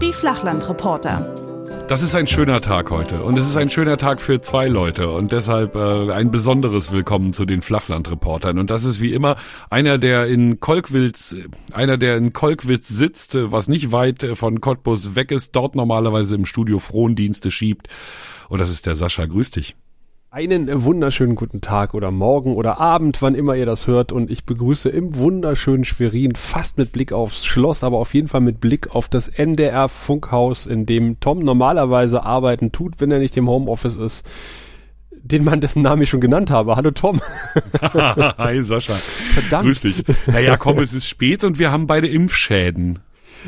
Die Flachlandreporter. Das ist ein schöner Tag heute und es ist ein schöner Tag für zwei Leute und deshalb äh, ein besonderes Willkommen zu den Flachlandreportern und das ist wie immer einer, der in Kolkwitz, einer, der in Kolkwitz sitzt, was nicht weit von Cottbus weg ist, dort normalerweise im Studio Frondienste schiebt und das ist der Sascha. Grüß dich. Einen wunderschönen guten Tag oder Morgen oder Abend, wann immer ihr das hört. Und ich begrüße im wunderschönen Schwerin, fast mit Blick aufs Schloss, aber auf jeden Fall mit Blick auf das NDR Funkhaus, in dem Tom normalerweise arbeiten tut, wenn er nicht im Homeoffice ist. Den Mann, dessen Namen ich schon genannt habe. Hallo Tom. Hi Sascha. Verdammt. Grüß dich. Naja, komm, es ist spät und wir haben beide Impfschäden.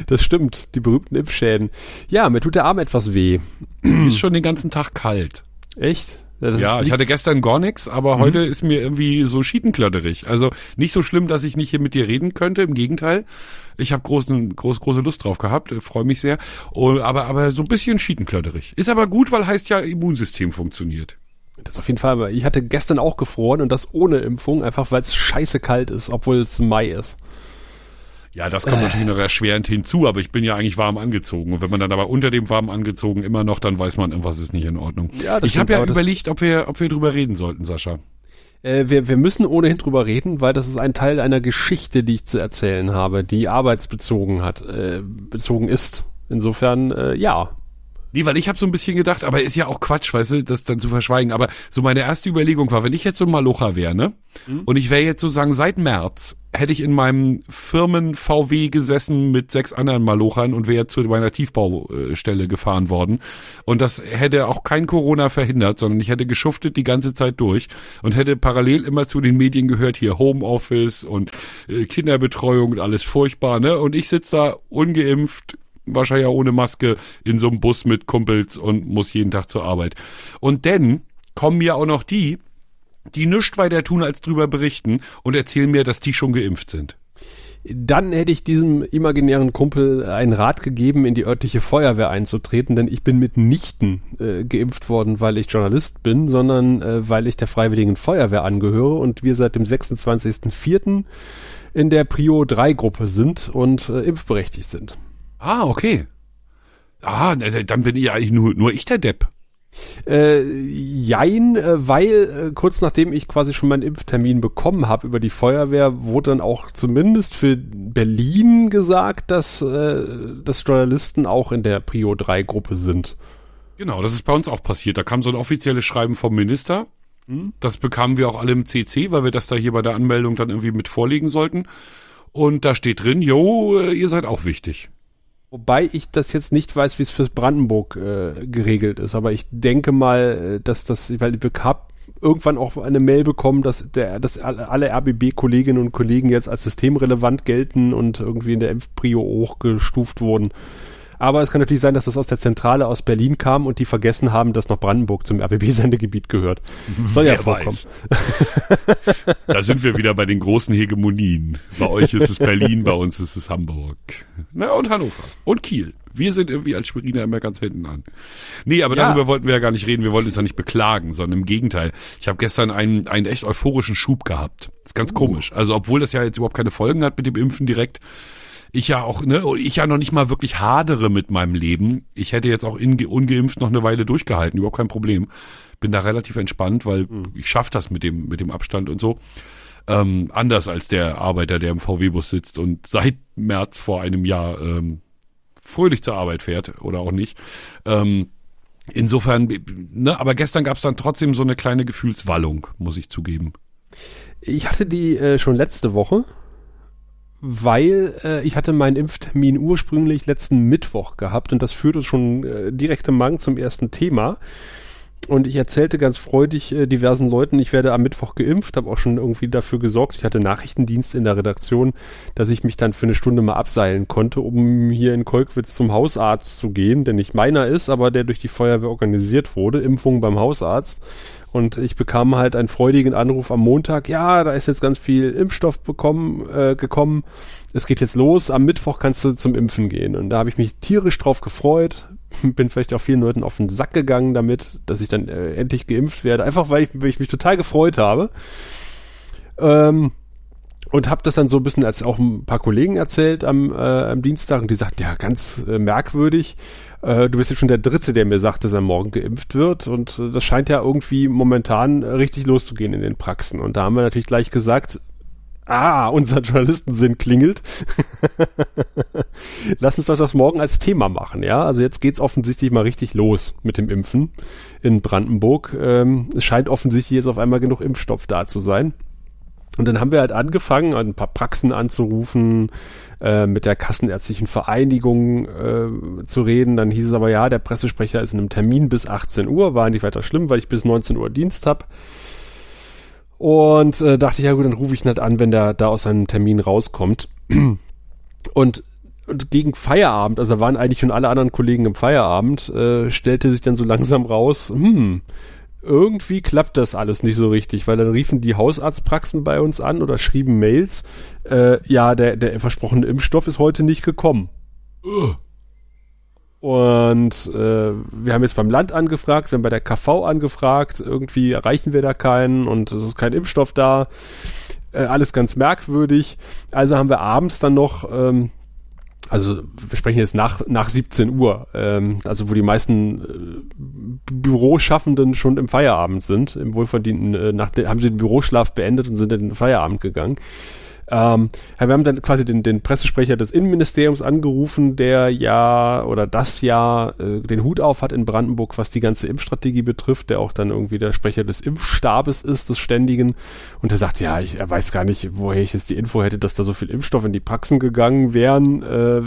Das stimmt, die berühmten Impfschäden. Ja, mir tut der Arm etwas weh. Ist schon den ganzen Tag kalt. Echt? Das ja, ich hatte gestern gar nichts, aber mhm. heute ist mir irgendwie so schietenklötterig. Also nicht so schlimm, dass ich nicht hier mit dir reden könnte, im Gegenteil. Ich habe großen, groß, große Lust drauf gehabt, äh, freue mich sehr. Und, aber, aber so ein bisschen schietenklötterig. Ist aber gut, weil heißt ja, Immunsystem funktioniert. Das auf jeden Fall, aber ich hatte gestern auch gefroren und das ohne Impfung, einfach weil es scheiße kalt ist, obwohl es Mai ist. Ja, das kommt äh. natürlich noch erschwerend hinzu, aber ich bin ja eigentlich warm angezogen. Und wenn man dann aber unter dem warm angezogen immer noch, dann weiß man, irgendwas ist nicht in Ordnung. Ja, das ich habe ja überlegt, ob wir, ob wir drüber reden sollten, Sascha. Äh, wir, wir müssen ohnehin drüber reden, weil das ist ein Teil einer Geschichte, die ich zu erzählen habe, die arbeitsbezogen hat, äh, bezogen ist. Insofern, äh, ja. Nee, weil ich habe so ein bisschen gedacht, aber ist ja auch Quatsch, weißt du, das dann zu verschweigen. Aber so meine erste Überlegung war, wenn ich jetzt so ein Malocher wäre, ne? Mhm. Und ich wäre jetzt sozusagen seit März hätte ich in meinem Firmen VW gesessen mit sechs anderen Malochern und wäre zu meiner Tiefbaustelle gefahren worden. Und das hätte auch kein Corona verhindert, sondern ich hätte geschuftet die ganze Zeit durch und hätte parallel immer zu den Medien gehört, hier Homeoffice und äh, Kinderbetreuung und alles furchtbar, ne? Und ich sitze da ungeimpft, wahrscheinlich ohne Maske in so einem Bus mit Kumpels und muss jeden Tag zur Arbeit. Und dann kommen mir auch noch die, die nichts weiter tun, als drüber berichten und erzählen mir, dass die schon geimpft sind. Dann hätte ich diesem imaginären Kumpel einen Rat gegeben, in die örtliche Feuerwehr einzutreten, denn ich bin mitnichten äh, geimpft worden, weil ich Journalist bin, sondern äh, weil ich der Freiwilligen Feuerwehr angehöre und wir seit dem 26.04. in der Prio 3 Gruppe sind und äh, impfberechtigt sind. Ah, okay. Ah, dann bin ich eigentlich nur, nur ich der Depp. Äh, jein, äh, weil äh, kurz nachdem ich quasi schon meinen Impftermin bekommen habe über die Feuerwehr, wurde dann auch zumindest für Berlin gesagt, dass, äh, dass Journalisten auch in der Prio 3 Gruppe sind. Genau, das ist bei uns auch passiert. Da kam so ein offizielles Schreiben vom Minister. Hm? Das bekamen wir auch alle im CC, weil wir das da hier bei der Anmeldung dann irgendwie mit vorlegen sollten. Und da steht drin, jo, äh, ihr seid auch wichtig. Wobei ich das jetzt nicht weiß, wie es für Brandenburg äh, geregelt ist, aber ich denke mal, äh, dass das, weil ich habe irgendwann auch eine Mail bekommen, dass der, dass alle RBB-Kolleginnen und Kollegen jetzt als systemrelevant gelten und irgendwie in der Impfprio hochgestuft wurden. Aber es kann natürlich sein, dass das aus der Zentrale aus Berlin kam und die vergessen haben, dass noch Brandenburg zum RBB-Sendegebiet gehört. Soll Wer ja vorkommen. da sind wir wieder bei den großen Hegemonien. Bei euch ist es Berlin, bei uns ist es Hamburg. Na, und Hannover. Und Kiel. Wir sind irgendwie als Schweriner immer ganz hinten an. Nee, aber ja. darüber wollten wir ja gar nicht reden. Wir wollten uns ja nicht beklagen, sondern im Gegenteil. Ich habe gestern einen, einen echt euphorischen Schub gehabt. Das ist ganz uh. komisch. Also obwohl das ja jetzt überhaupt keine Folgen hat mit dem Impfen direkt, ich ja auch, ne, ich ja noch nicht mal wirklich hadere mit meinem Leben. Ich hätte jetzt auch in, ungeimpft noch eine Weile durchgehalten, überhaupt kein Problem. Bin da relativ entspannt, weil mhm. ich schaff das mit dem, mit dem Abstand und so. Ähm, anders als der Arbeiter, der im VW-Bus sitzt und seit März vor einem Jahr ähm, fröhlich zur Arbeit fährt oder auch nicht. Ähm, insofern, ne, aber gestern gab es dann trotzdem so eine kleine Gefühlswallung, muss ich zugeben. Ich hatte die äh, schon letzte Woche weil äh, ich hatte meinen Impftermin ursprünglich letzten Mittwoch gehabt und das führt uns schon äh, direkt im Mang zum ersten Thema. Und ich erzählte ganz freudig äh, diversen Leuten, ich werde am Mittwoch geimpft, habe auch schon irgendwie dafür gesorgt. Ich hatte Nachrichtendienst in der Redaktion, dass ich mich dann für eine Stunde mal abseilen konnte, um hier in Kolkwitz zum Hausarzt zu gehen, der nicht meiner ist, aber der durch die Feuerwehr organisiert wurde, Impfung beim Hausarzt. Und ich bekam halt einen freudigen Anruf am Montag, ja, da ist jetzt ganz viel Impfstoff bekommen, äh, gekommen. Es geht jetzt los, am Mittwoch kannst du zum Impfen gehen. Und da habe ich mich tierisch drauf gefreut, bin vielleicht auch vielen Leuten auf den Sack gegangen damit, dass ich dann äh, endlich geimpft werde, einfach weil ich, weil ich mich total gefreut habe. Ähm, und habe das dann so ein bisschen als auch ein paar Kollegen erzählt am, äh, am Dienstag und die sagten, ja, ganz äh, merkwürdig. Äh, du bist jetzt schon der Dritte, der mir sagt, dass er morgen geimpft wird und äh, das scheint ja irgendwie momentan richtig loszugehen in den Praxen. Und da haben wir natürlich gleich gesagt, ah, unser Journalistensinn klingelt. Lass uns doch das morgen als Thema machen, ja. Also jetzt geht's offensichtlich mal richtig los mit dem Impfen in Brandenburg. Ähm, es scheint offensichtlich jetzt auf einmal genug Impfstoff da zu sein. Und dann haben wir halt angefangen, ein paar Praxen anzurufen, äh, mit der Kassenärztlichen Vereinigung äh, zu reden. Dann hieß es aber, ja, der Pressesprecher ist in einem Termin bis 18 Uhr, war nicht weiter schlimm, weil ich bis 19 Uhr Dienst habe. Und äh, dachte ich, ja gut, dann rufe ich ihn halt an, wenn der da aus seinem Termin rauskommt. Und, und gegen Feierabend, also waren eigentlich schon alle anderen Kollegen im Feierabend, äh, stellte sich dann so langsam raus, hm, irgendwie klappt das alles nicht so richtig, weil dann riefen die Hausarztpraxen bei uns an oder schrieben Mails, äh, ja, der, der versprochene Impfstoff ist heute nicht gekommen. Und äh, wir haben jetzt beim Land angefragt, wir haben bei der KV angefragt, irgendwie erreichen wir da keinen und es ist kein Impfstoff da. Äh, alles ganz merkwürdig. Also haben wir abends dann noch ähm, also wir sprechen jetzt nach, nach 17 Uhr, ähm, also wo die meisten äh, Büroschaffenden schon im Feierabend sind, im wohlverdienten, äh, nach haben sie den Büroschlaf beendet und sind in den Feierabend gegangen. Ähm, wir haben dann quasi den, den Pressesprecher des Innenministeriums angerufen, der ja oder das ja äh, den Hut auf hat in Brandenburg, was die ganze Impfstrategie betrifft, der auch dann irgendwie der Sprecher des Impfstabes ist, des Ständigen. Und er sagt, ja, ich, er weiß gar nicht, woher ich jetzt die Info hätte, dass da so viel Impfstoff in die Praxen gegangen wären. Äh,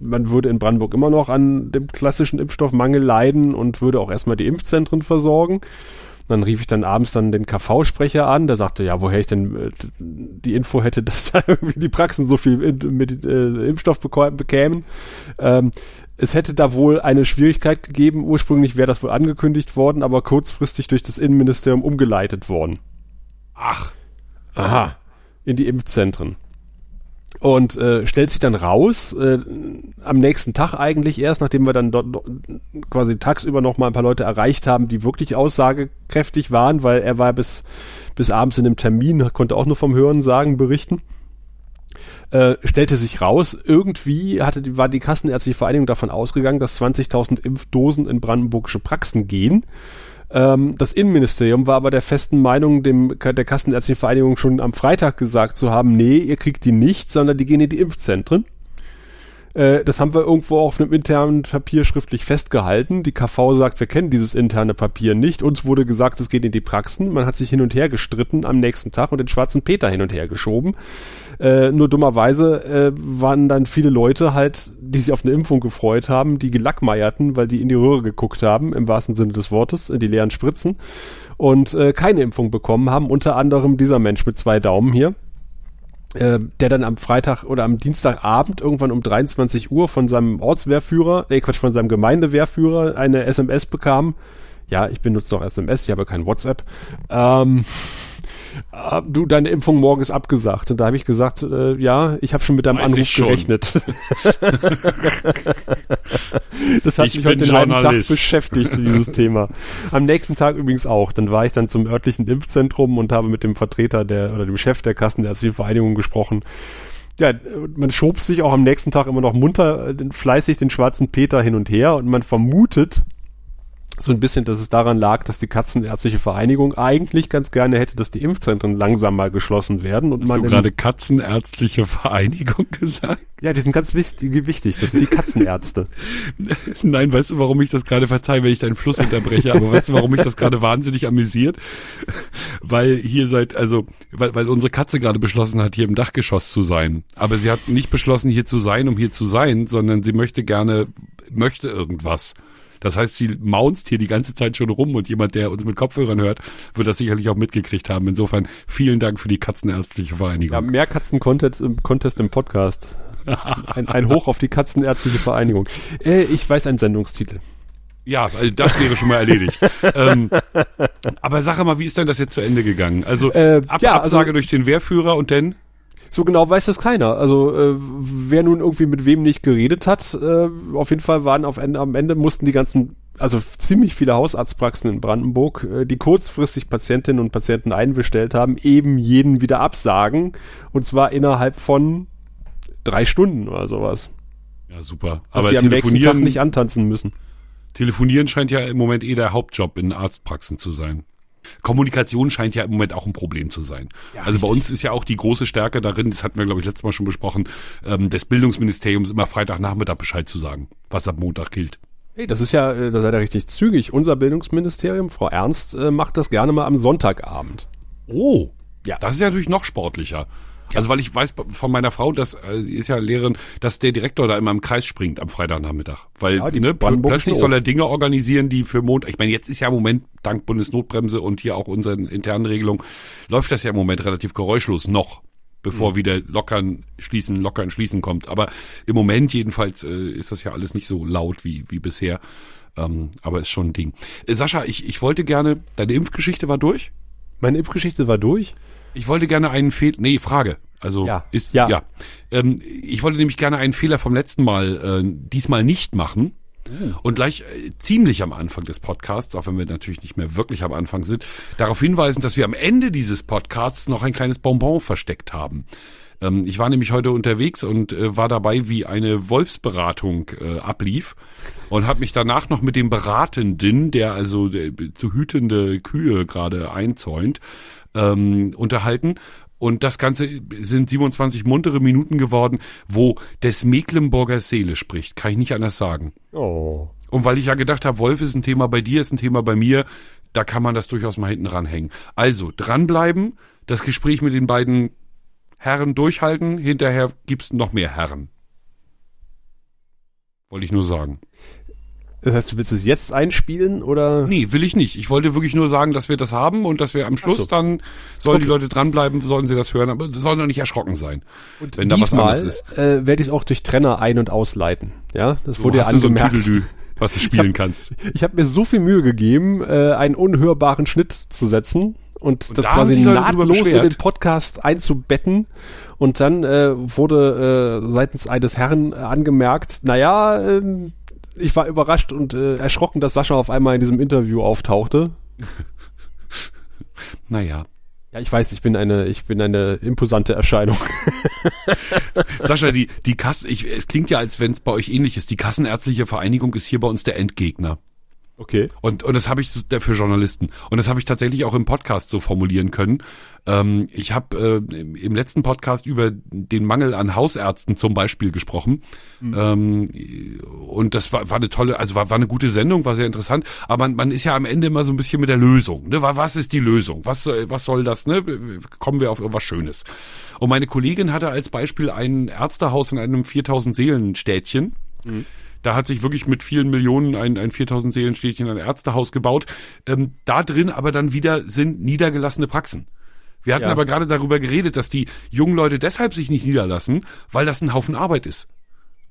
man würde in Brandenburg immer noch an dem klassischen Impfstoffmangel leiden und würde auch erstmal die Impfzentren versorgen. Dann rief ich dann abends dann den KV-Sprecher an, der sagte, ja, woher ich denn äh, die Info hätte, dass da irgendwie die Praxen so viel mit äh, Impfstoff bekämen. Ähm, es hätte da wohl eine Schwierigkeit gegeben. Ursprünglich wäre das wohl angekündigt worden, aber kurzfristig durch das Innenministerium umgeleitet worden. Ach. Aha. In die Impfzentren und äh, stellt sich dann raus, äh, am nächsten Tag eigentlich erst, nachdem wir dann dort quasi tagsüber noch mal ein paar Leute erreicht haben, die wirklich aussagekräftig waren, weil er war bis, bis abends in einem Termin, konnte auch nur vom Hören sagen, berichten. Äh, stellte sich raus, irgendwie hatte die, war die Kassenärztliche Vereinigung davon ausgegangen, dass 20.000 Impfdosen in brandenburgische Praxen gehen ähm, das Innenministerium war aber der festen Meinung, dem der Kassenärztlichen Vereinigung schon am Freitag gesagt zu haben, nee, ihr kriegt die nicht, sondern die gehen in die Impfzentren. Äh, das haben wir irgendwo auf einem internen Papier schriftlich festgehalten. Die KV sagt, wir kennen dieses interne Papier nicht. Uns wurde gesagt, es geht in die Praxen. Man hat sich hin und her gestritten am nächsten Tag und den schwarzen Peter hin und her geschoben. Äh, nur dummerweise äh, waren dann viele Leute halt, die sich auf eine Impfung gefreut haben, die gelackmeierten, weil die in die Röhre geguckt haben, im wahrsten Sinne des Wortes, in die leeren Spritzen und äh, keine Impfung bekommen haben. Unter anderem dieser Mensch mit zwei Daumen hier. Äh, der dann am Freitag oder am Dienstagabend irgendwann um 23 Uhr von seinem Ortswehrführer, nee Quatsch, von seinem Gemeindewehrführer eine SMS bekam. Ja, ich benutze noch SMS, ich habe kein WhatsApp. Ähm, äh, du, deine Impfung morgen ist abgesagt. Und da habe ich gesagt, äh, ja, ich habe schon mit deinem Weiß Anruf gerechnet. das hat ich mich heute den halben Tag beschäftigt, dieses Thema. Am nächsten Tag übrigens auch. Dann war ich dann zum örtlichen Impfzentrum und habe mit dem Vertreter der oder dem Chef der Kassenärztlichen Vereinigung gesprochen. Ja, man schob sich auch am nächsten Tag immer noch munter äh, fleißig den schwarzen Peter hin und her und man vermutet, so ein bisschen, dass es daran lag, dass die Katzenärztliche Vereinigung eigentlich ganz gerne hätte, dass die Impfzentren langsam mal geschlossen werden. Und Hast man du gerade Katzenärztliche Vereinigung gesagt? Ja, die sind ganz wichtig, wichtig. Das sind die Katzenärzte. Nein, weißt du, warum ich das gerade verzeihe, wenn ich deinen Fluss unterbreche? Aber weißt du, warum mich das gerade wahnsinnig amüsiert? Weil hier seit, also, weil, weil unsere Katze gerade beschlossen hat, hier im Dachgeschoss zu sein. Aber sie hat nicht beschlossen, hier zu sein, um hier zu sein, sondern sie möchte gerne, möchte irgendwas. Das heißt, sie maunzt hier die ganze Zeit schon rum und jemand, der uns mit Kopfhörern hört, wird das sicherlich auch mitgekriegt haben. Insofern vielen Dank für die Katzenärztliche Vereinigung. Ja, mehr Katzen-Contest im, Contest im Podcast. Ein, ein Hoch auf die Katzenärztliche Vereinigung. Äh, ich weiß einen Sendungstitel. Ja, das wäre schon mal erledigt. ähm, aber sag mal, wie ist denn das jetzt zu Ende gegangen? Also, äh, Ab ja, Absage also, durch den Wehrführer und denn? So genau weiß das keiner. Also äh, wer nun irgendwie mit wem nicht geredet hat, äh, auf jeden Fall waren auf Ende, am Ende mussten die ganzen, also ziemlich viele Hausarztpraxen in Brandenburg, äh, die kurzfristig Patientinnen und Patienten einbestellt haben, eben jeden wieder absagen. Und zwar innerhalb von drei Stunden oder sowas. Ja, super. Dass sie am nächsten Tag nicht antanzen müssen. Telefonieren scheint ja im Moment eh der Hauptjob in Arztpraxen zu sein. Kommunikation scheint ja im Moment auch ein Problem zu sein. Ja, also bei richtig. uns ist ja auch die große Stärke darin, das hatten wir, glaube ich, letztes Mal schon besprochen, ähm, des Bildungsministeriums immer Freitagnachmittag Bescheid zu sagen, was ab Montag gilt. Hey, das ist ja, äh, da seid ihr richtig zügig. Unser Bildungsministerium, Frau Ernst, äh, macht das gerne mal am Sonntagabend. Oh, Ja. das ist ja natürlich noch sportlicher. Also weil ich weiß von meiner Frau, das äh, die ist ja Lehrerin, dass der Direktor da immer im Kreis springt am Freitagnachmittag. Weil Ja, ne, plötzlich soll er Dinge organisieren, die für Montag, ich meine, jetzt ist ja im Moment, dank Bundesnotbremse und hier auch unseren internen Regelungen, läuft das ja im Moment relativ geräuschlos noch, bevor Mhm. wieder lockern, schließen, lockern, schließen kommt. Aber im Moment jedenfalls äh, ist das ja alles nicht so laut wie, wie bisher. Ähm, aber ist schon ein Ding. Äh, Sascha, ich, ich wollte gerne, deine Impfgeschichte war durch? Meine Impfgeschichte war durch. Ich wollte gerne einen Fehler, nee, Frage. Also Ja. ist Ja. ja. Ähm, ich wollte nämlich gerne einen Fehler vom letzten Mal äh, diesmal nicht machen. Und gleich äh, ziemlich am Anfang des Podcasts, auch wenn wir natürlich nicht mehr wirklich am Anfang sind, darauf hinweisen, dass wir am Ende dieses Podcasts noch ein kleines Bonbon versteckt haben. Ähm, ich war nämlich heute unterwegs und äh, war dabei, wie eine Wolfsberatung äh, ablief und habe mich danach noch mit dem Beratenden, der also der, zu hütende Kühe gerade einzäunt, ähm, unterhalten. Und das Ganze sind 27 muntere Minuten geworden, wo des Mecklenburger Seele spricht. Kann ich nicht anders sagen. Oh. Und weil ich ja gedacht habe, Wolf ist ein Thema bei dir, ist ein Thema bei mir, da kann man das durchaus mal hinten ranhängen. Also dranbleiben, das Gespräch mit den beiden Herren durchhalten, hinterher gibt's noch mehr Herren. Wollte ich nur sagen. Das heißt, du willst es jetzt einspielen oder? Nee, will ich nicht. Ich wollte wirklich nur sagen, dass wir das haben und dass wir am Schluss so. dann, sollen die Okay. Leute dranbleiben, sollen sie das hören, aber sie sollen doch nicht erschrocken sein. Und wenn da was anderes ist. äh, werde ich es auch durch Trenner ein- und ausleiten. Ja, das Wo wurde ja du so ein angemerkt. Was du spielen kannst. Ich habe mir so viel Mühe gegeben, äh, einen unhörbaren Schnitt zu setzen und, Und das da quasi drüber nahtlos in den Podcast einzubetten. Und dann äh, wurde äh, seitens eines Herren äh, angemerkt, naja, ähm, ich war überrascht und äh, erschrocken, dass Sascha auf einmal in diesem Interview auftauchte. Naja. Ja, ich weiß, ich bin eine, ich bin eine imposante Erscheinung. Sascha, die, die Kassen, ich, es klingt ja, als wenn es bei euch ähnlich ist. Die Kassenärztliche Vereinigung ist hier bei uns der Endgegner. Okay. Und, und das habe ich für Journalisten. Und das habe ich tatsächlich auch im Podcast so formulieren können. Ähm, ich habe äh, im, letzten Podcast über den Mangel an Hausärzten zum Beispiel gesprochen. Ähm, und das war, war eine tolle, also war, war eine gute Sendung, war sehr interessant. Aber man, man ist ja am Ende immer so ein bisschen mit der Lösung. Ne? Wa- Was ist die Lösung? Was, soll- was soll das? Ne? Kommen wir auf irgendwas Schönes. Und meine Kollegin hatte als Beispiel ein Ärztehaus in einem 4000 Seelen Städtchen. Da hat sich wirklich mit vielen Millionen ein, ein 4000 Seelenstädtchen, ein Ärztehaus gebaut. Ähm, da drin aber dann wieder sind niedergelassene Praxen. Wir hatten Ja. aber gerade darüber geredet, dass die jungen Leute deshalb sich nicht niederlassen, weil das ein Haufen Arbeit ist.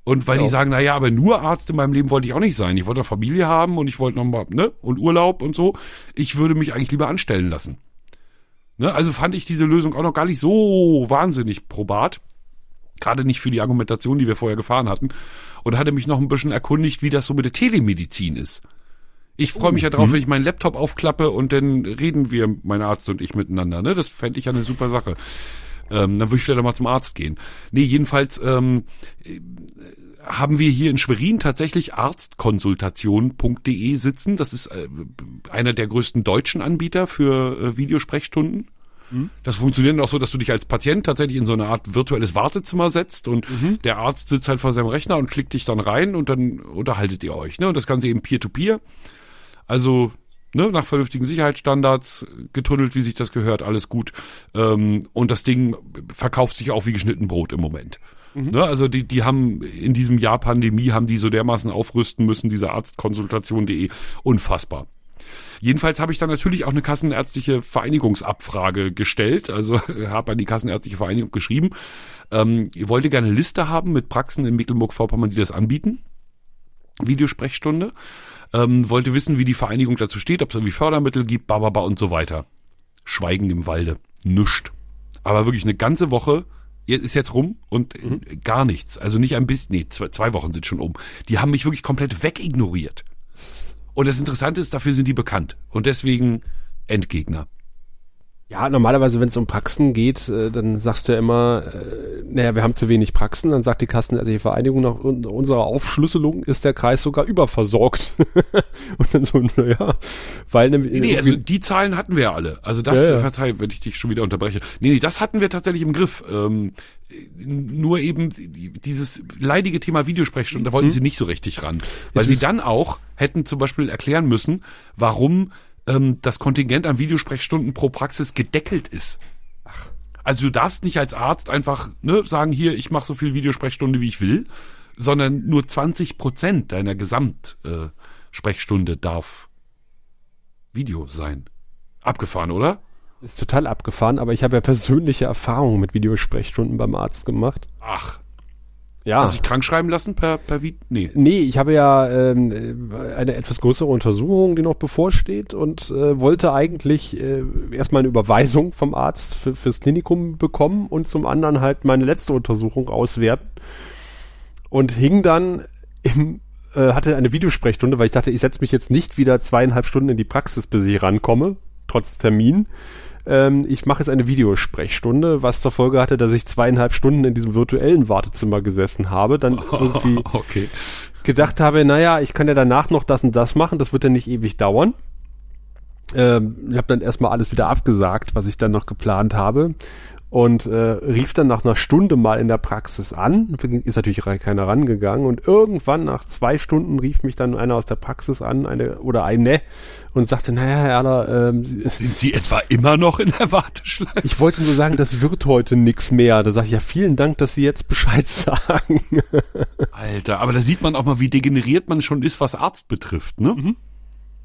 Und weil Ja. die sagen, na ja, aber nur Arzt in meinem Leben wollte ich auch nicht sein. Ich wollte eine Familie haben und ich wollte noch mal, ne, und Urlaub und so. Ich würde mich eigentlich lieber anstellen lassen. Ne, also fand ich diese Lösung auch noch gar nicht so wahnsinnig probat. Gerade nicht für die Argumentation, die wir vorher gefahren hatten. Und hatte mich noch ein bisschen erkundigt, wie das so mit der Telemedizin ist. Ich freue mich ja drauf, wenn ich meinen Laptop aufklappe und dann reden wir, mein Arzt und ich miteinander. Ne? Das fände ich ja eine super Sache. Ähm, dann würde ich vielleicht mal zum Arzt gehen. Nee, jedenfalls ähm, äh, haben wir hier in Schwerin tatsächlich arztkonsultation.de sitzen. Das ist äh, einer der größten deutschen Anbieter für äh, Videosprechstunden. Das funktioniert auch so, dass du dich als Patient tatsächlich in so eine Art virtuelles Wartezimmer setzt und der Arzt sitzt halt vor seinem Rechner und klickt dich dann rein und dann unterhaltet ihr euch. Ne? Und das Ganze eben peer-to-peer. Also ne, nach vernünftigen Sicherheitsstandards, getunnelt, wie sich das gehört, alles gut. Ähm, und das Ding verkauft sich auch wie geschnitten Brot im Moment. Ne, also die, die haben in diesem Jahr Pandemie, haben die so dermaßen aufrüsten müssen, diese Arztkonsultation.de, unfassbar. Jedenfalls habe ich dann natürlich auch eine kassenärztliche Vereinigungsabfrage gestellt, also habe an die kassenärztliche Vereinigung geschrieben. Ähm, ihr wollte gerne eine Liste haben mit Praxen in Mecklenburg-Vorpommern, die das anbieten. Videosprechstunde. Ähm, wollte wissen, wie die Vereinigung dazu steht, ob es irgendwie Fördermittel gibt, bababa und so weiter. Schweigen im Walde. Nüscht. Aber wirklich eine ganze Woche ist jetzt rum und mhm. gar nichts. Also nicht ein bisschen, nee, zwei, zwei Wochen sind schon um. Die haben mich wirklich komplett wegignoriert. Und das Interessante ist, dafür sind die bekannt. Und deswegen Endgegner. Ja, normalerweise, wenn es um Praxen geht, äh, dann sagst du ja immer, äh, naja, wir haben zu wenig Praxen. Dann sagt die Kassenärztliche Vereinigung, nach unserer Aufschlüsselung ist der Kreis sogar überversorgt. und dann so, naja, weil nämlich. Nee, nee, also die Zahlen hatten wir ja alle. Also das, ja, ja. verzeih, wenn ich dich schon wieder unterbreche. Nee, nee, das hatten wir tatsächlich im Griff. Ähm, nur eben dieses leidige Thema Videosprechstunde, da wollten mhm. sie nicht so richtig ran. Weil sie dann auch hätten zum Beispiel erklären müssen, warum ähm, das Kontingent an Videosprechstunden pro Praxis gedeckelt ist. Ach. Also du darfst nicht als Arzt einfach ne, sagen, hier, ich mache so viel Videosprechstunde, wie ich will, sondern nur 20 Prozent deiner Gesamtsprechstunde äh, darf Video sein. Abgefahren, oder? Ist total abgefahren, aber ich habe ja persönliche Erfahrungen mit Videosprechstunden beim Arzt gemacht. Ach. Ja. Hast du dich krank schreiben lassen per, per Video? Nee. Nee, ich habe ja ähm, eine etwas größere Untersuchung, die noch bevorsteht und äh, wollte eigentlich äh, erstmal eine Überweisung vom Arzt für, fürs Klinikum bekommen und zum anderen halt meine letzte Untersuchung auswerten. Und hing dann im, äh, hatte eine Videosprechstunde, weil ich dachte, ich setze mich jetzt nicht wieder zweieinhalb Stunden in die Praxis, bis ich rankomme, trotz Termin ähm, ich mache jetzt eine Videosprechstunde, was zur Folge hatte, dass ich zweieinhalb Stunden in diesem virtuellen Wartezimmer gesessen habe, dann irgendwie okay. gedacht habe, naja, ich kann ja danach noch das und das machen, das wird ja nicht ewig dauern. Ähm, ich habe dann erstmal alles wieder abgesagt, was ich dann noch geplant habe und äh, rief dann nach einer Stunde mal in der Praxis an. Ist natürlich keiner rangegangen und irgendwann nach zwei Stunden rief mich dann einer aus der Praxis an, eine oder eine und sagte, naja, Herr Erler, ähm, sind Sie etwa immer noch in der Warteschleife? Ich wollte nur sagen, das wird heute nix mehr. Da sage ich ja, vielen Dank, dass Sie jetzt Bescheid sagen. Alter, aber da sieht man auch mal, wie degeneriert man schon ist, was Arzt betrifft, ne? Mhm.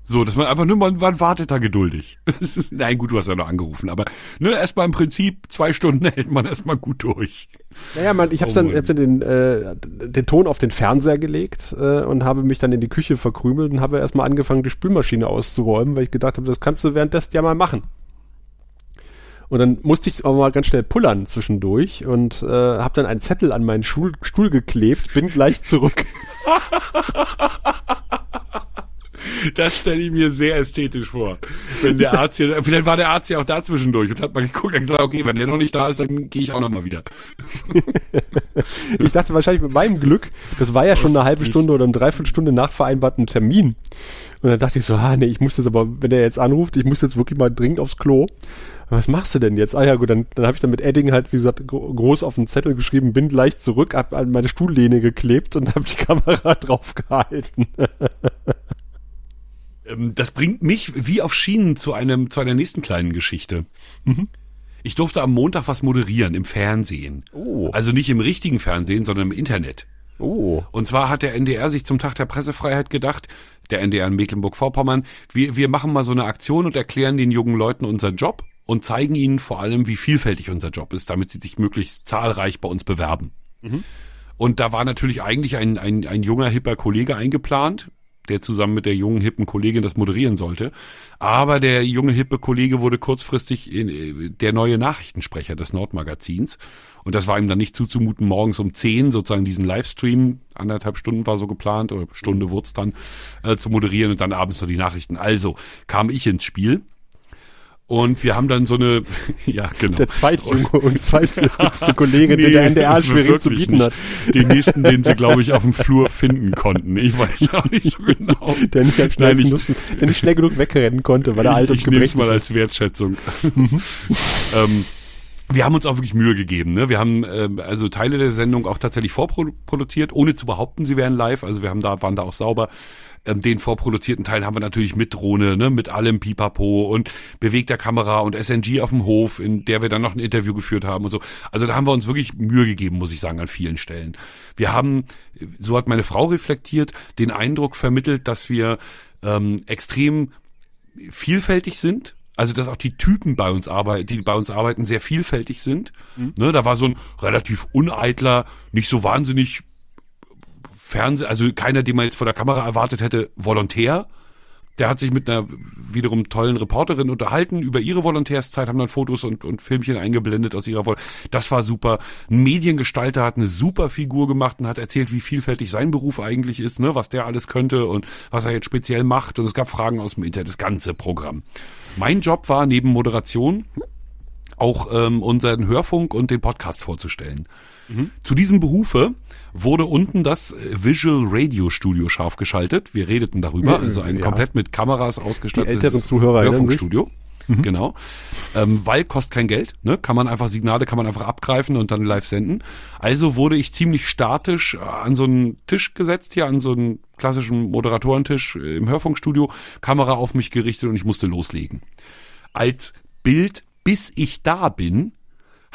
So, dass man einfach nur, man, man wartet da geduldig. Ist, nein, gut, du hast ja noch angerufen, aber ne, erstmal im Prinzip zwei Stunden hält man erstmal gut durch. Naja, man, ich habe oh dann, ich hab dann den, äh, den Ton auf den Fernseher gelegt äh, und habe mich dann in die Küche verkrümelt und habe erstmal angefangen, die Spülmaschine auszuräumen, weil ich gedacht habe, das kannst du währenddessen ja mal machen. Und dann musste ich aber mal ganz schnell pullern zwischendurch und äh, habe dann einen Zettel an meinen Stuhl, Stuhl geklebt, bin gleich zurück. Das stelle ich mir sehr ästhetisch vor. Wenn der Arzt hier, vielleicht war der Arzt ja auch da zwischendurch und hat mal geguckt und gesagt, okay, wenn der noch nicht da ist, dann gehe ich auch noch mal wieder. ich dachte wahrscheinlich mit meinem Glück, das war ja schon eine halbe Stunde oder eine Dreiviertelstunde nach vereinbarten Termin. Und dann dachte ich so, ah nee, ich muss das aber, wenn der jetzt anruft, ich muss jetzt wirklich mal dringend aufs Klo. Was machst du denn jetzt? Ah ja gut, dann, dann habe ich dann mit Edding halt, wie gesagt, groß auf den Zettel geschrieben, bin leicht zurück, hab an meine Stuhllehne geklebt und habe die Kamera drauf gehalten. Ähm, das bringt mich wie auf Schienen zu einem, zu einer nächsten kleinen Geschichte. Mhm. Ich durfte am Montag was moderieren im Fernsehen. Oh. Also nicht im richtigen Fernsehen, sondern im Internet. Oh. Und zwar hat der NDR sich zum Tag der Pressefreiheit gedacht, der NDR in Mecklenburg-Vorpommern, wir, wir machen mal so eine Aktion und erklären den jungen Leuten unseren Job und zeigen ihnen vor allem, wie vielfältig unser Job ist, damit sie sich möglichst zahlreich bei uns bewerben. Mhm. Und da war natürlich eigentlich ein, ein, ein junger, hipper Kollege eingeplant, der zusammen mit der jungen, hippen Kollegin das moderieren sollte. Aber der junge, hippe Kollege wurde kurzfristig in, äh, der neue Nachrichtensprecher des Nordmagazins. Und das war ihm dann nicht zuzumuten, morgens um zehn sozusagen diesen Livestream, anderthalb Stunden war so geplant, oder Stunde wurde dann, äh, zu moderieren und dann abends noch die Nachrichten. Also kam ich ins Spiel und wir haben dann so eine, ja, genau. Der zweitjunge und zweitjüngste Kollege, nee, den der NDR Schwerin zu bieten hat. Den nächsten, den sie, glaube ich, auf dem Flur finden konnten. Ich weiß auch nicht so genau. Der nicht, als schnell, Nein, ich, der nicht schnell genug wegrennen konnte, weil er alt und gebrechlich ist. mal als Wertschätzung. Mhm. ähm, wir haben uns auch wirklich Mühe gegeben. Ne? Wir haben äh, also Teile der Sendung auch tatsächlich vorproduziert, ohne zu behaupten, sie wären live. Also wir haben da waren da auch sauber. Ähm, den vorproduzierten Teil haben wir natürlich mit Drohne, ne, mit allem Pipapo und bewegter Kamera und SNG auf dem Hof, in der wir dann noch ein Interview geführt haben und so. Also da haben wir uns wirklich Mühe gegeben, muss ich sagen, an vielen Stellen. Wir haben, so hat meine Frau reflektiert, den Eindruck vermittelt, dass wir ähm, extrem vielfältig sind, also dass auch die Typen bei uns arbeiten, die bei uns arbeiten, sehr vielfältig sind. Mhm. Ne, da war so ein relativ uneitler, nicht so wahnsinnig Fernseh, also keiner, den man jetzt vor der Kamera erwartet hätte, Volontär. Der hat sich mit einer wiederum tollen Reporterin unterhalten über ihre Volontärszeit, haben dann Fotos und, und Filmchen eingeblendet aus ihrer Vol Das war super. Ein Mediengestalter hat eine super Figur gemacht und hat erzählt, wie vielfältig sein Beruf eigentlich ist, ne, was der alles könnte und was er jetzt speziell macht. Und es gab Fragen aus dem Internet, das ganze Programm. Mein Job war neben Moderation auch ähm, unseren Hörfunk und den Podcast vorzustellen. Mhm. Zu diesem Behufe wurde unten das Visual Radio Studio scharf geschaltet. Wir redeten darüber, also ein ja. komplett mit Kameras ausgestattetes Hörfunkstudio. Mhm. Genau. Ähm, weil kostet kein Geld, ne? Kann man einfach Signale, kann man einfach abgreifen und dann live senden. Also wurde ich ziemlich statisch äh, an so einen Tisch gesetzt, hier an so einen klassischen Moderatorentisch äh, im Hörfunkstudio, Kamera auf mich gerichtet und ich musste loslegen. Als Bild, bis ich da bin,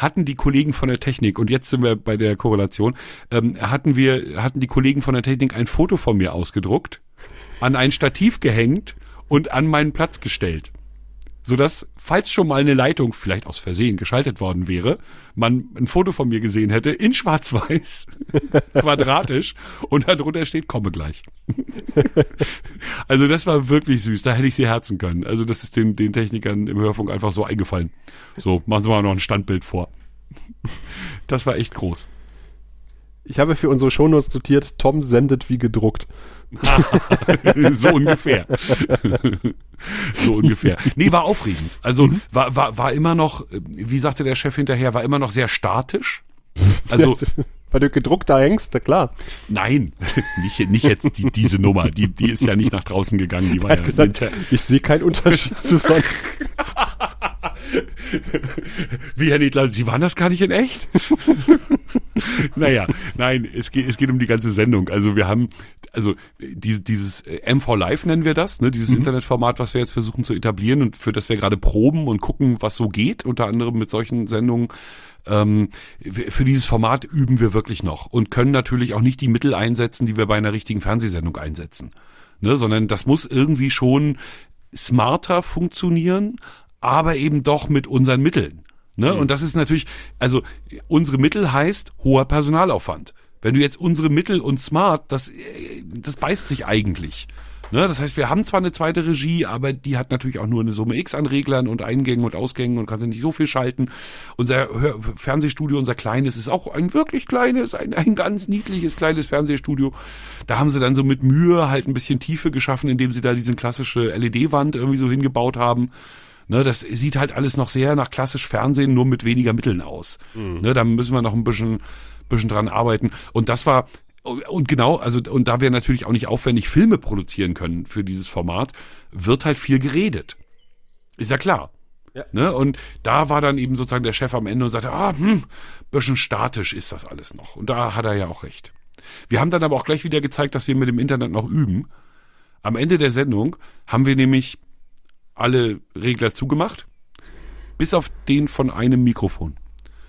hatten die Kollegen von der Technik, und jetzt sind wir bei der Korrelation, ähm, hatten wir, hatten die Kollegen von der Technik ein Foto von mir ausgedruckt, an ein Stativ gehängt und an meinen Platz gestellt sodass, falls schon mal eine Leitung vielleicht aus Versehen geschaltet worden wäre, man ein Foto von mir gesehen hätte, in schwarz-weiß, quadratisch, und darunter steht, komme gleich. also das war wirklich süß, da hätte ich sie herzen können. Also das ist den, den Technikern im Hörfunk einfach so eingefallen. So, machen Sie mal noch ein Standbild vor. das war echt groß. Ich habe für unsere Shownotes notiert, Tom sendet wie gedruckt. so ungefähr. so ungefähr. Nee, war aufregend. Also mhm. war, war, war immer noch, wie sagte der Chef hinterher, war immer noch sehr statisch. Also weil du gedruckt da hängst, klar. Nein, nicht, nicht jetzt die, diese Nummer. Die, die ist ja nicht nach draußen gegangen. Die war hat ja gesagt, ich sehe keinen Unterschied zu sonst. Wie, Herr Nedler, Sie waren das gar nicht in echt? naja, nein, es geht, es geht um die ganze Sendung. Also wir haben, also diese, dieses äh, MV Live nennen wir das, ne, dieses mhm. Internetformat, was wir jetzt versuchen zu etablieren und für das wir gerade proben und gucken, was so geht, unter anderem mit solchen Sendungen. Ähm, für dieses Format üben wir wirklich noch und können natürlich auch nicht die Mittel einsetzen, die wir bei einer richtigen Fernsehsendung einsetzen. Ne, sondern das muss irgendwie schon smarter funktionieren, aber eben doch mit unseren Mitteln. Ne? Mhm. Und das ist natürlich, also unsere Mittel heißt hoher Personalaufwand. Wenn du jetzt unsere Mittel und smart, das, äh, das beißt sich eigentlich. Ne? Das heißt, wir haben zwar eine zweite Regie, aber die hat natürlich auch nur eine Summe X an Reglern und Eingängen und Ausgängen und kannst nicht so viel schalten. Unser Fernsehstudio, unser kleines, ist auch ein wirklich kleines, ein, ein ganz niedliches kleines Fernsehstudio. Da haben sie dann so mit Mühe halt ein bisschen Tiefe geschaffen, indem sie da diese klassische LED-Wand irgendwie so hingebaut haben. Ne, das sieht halt alles noch sehr nach klassisch Fernsehen, nur mit weniger Mitteln aus. Mhm. Ne, da müssen wir noch ein bisschen, bisschen dran arbeiten. Und das war, und genau, also, und da wir natürlich auch nicht aufwendig Filme produzieren können für dieses Format, wird halt viel geredet. Ist ja klar. Ja. Ne? Und da war dann eben sozusagen der Chef am Ende und sagte, ah, hm, bisschen statisch ist das alles noch. Und da hat er ja auch recht. Wir haben dann aber auch gleich wieder gezeigt, dass wir mit dem Internet noch üben. Am Ende der Sendung haben wir nämlich alle Regler zugemacht, bis auf den von einem Mikrofon.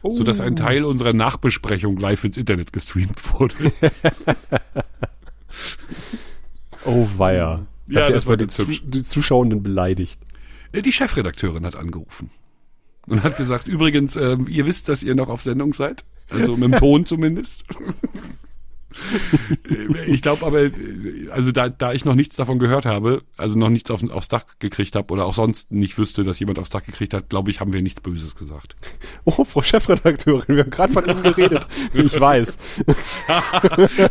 Oh. Sodass ein Teil unserer Nachbesprechung live ins Internet gestreamt wurde. oh weia. Ja, das war die, Zu die Zuschauenden beleidigt. Äh, die Chefredakteurin hat angerufen und hat gesagt, übrigens, ähm, ihr wisst, dass ihr noch auf Sendung seid. Also mit dem Ton zumindest ich glaube aber, also da, da ich noch nichts davon gehört habe, also noch nichts auf, aufs Dach gekriegt habe oder auch sonst nicht wüsste, dass jemand aufs Dach gekriegt hat, glaube ich, haben wir nichts Böses gesagt. Oh, Frau Chefredakteurin, wir haben gerade von Ihnen geredet. Ich weiß.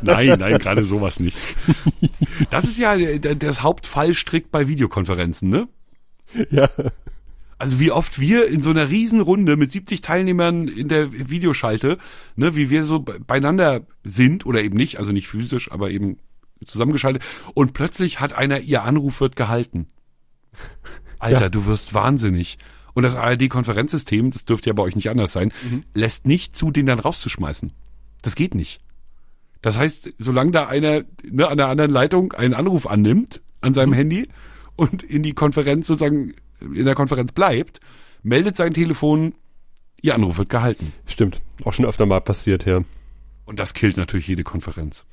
nein, nein, gerade sowas nicht. Das ist ja das Hauptfallstrick bei Videokonferenzen, ne? Ja. Also wie oft wir in so einer Riesenrunde mit 70 Teilnehmern in der Videoschalte, ne, wie wir so beieinander sind oder eben nicht, also nicht physisch, aber eben zusammengeschaltet und plötzlich hat einer, ihr Anruf wird gehalten. Alter, ja. du wirst wahnsinnig. Und das ARD-Konferenzsystem, das dürfte ja bei euch nicht anders sein, mhm. lässt nicht zu, den dann rauszuschmeißen. Das geht nicht. Das heißt, solange da einer ne, an der anderen Leitung einen Anruf annimmt an seinem mhm. Handy und in die Konferenz sozusagen in der Konferenz bleibt, meldet sein Telefon, ihr Anruf wird gehalten. Stimmt, auch schon öfter mal passiert, ja. Und das killt natürlich jede Konferenz.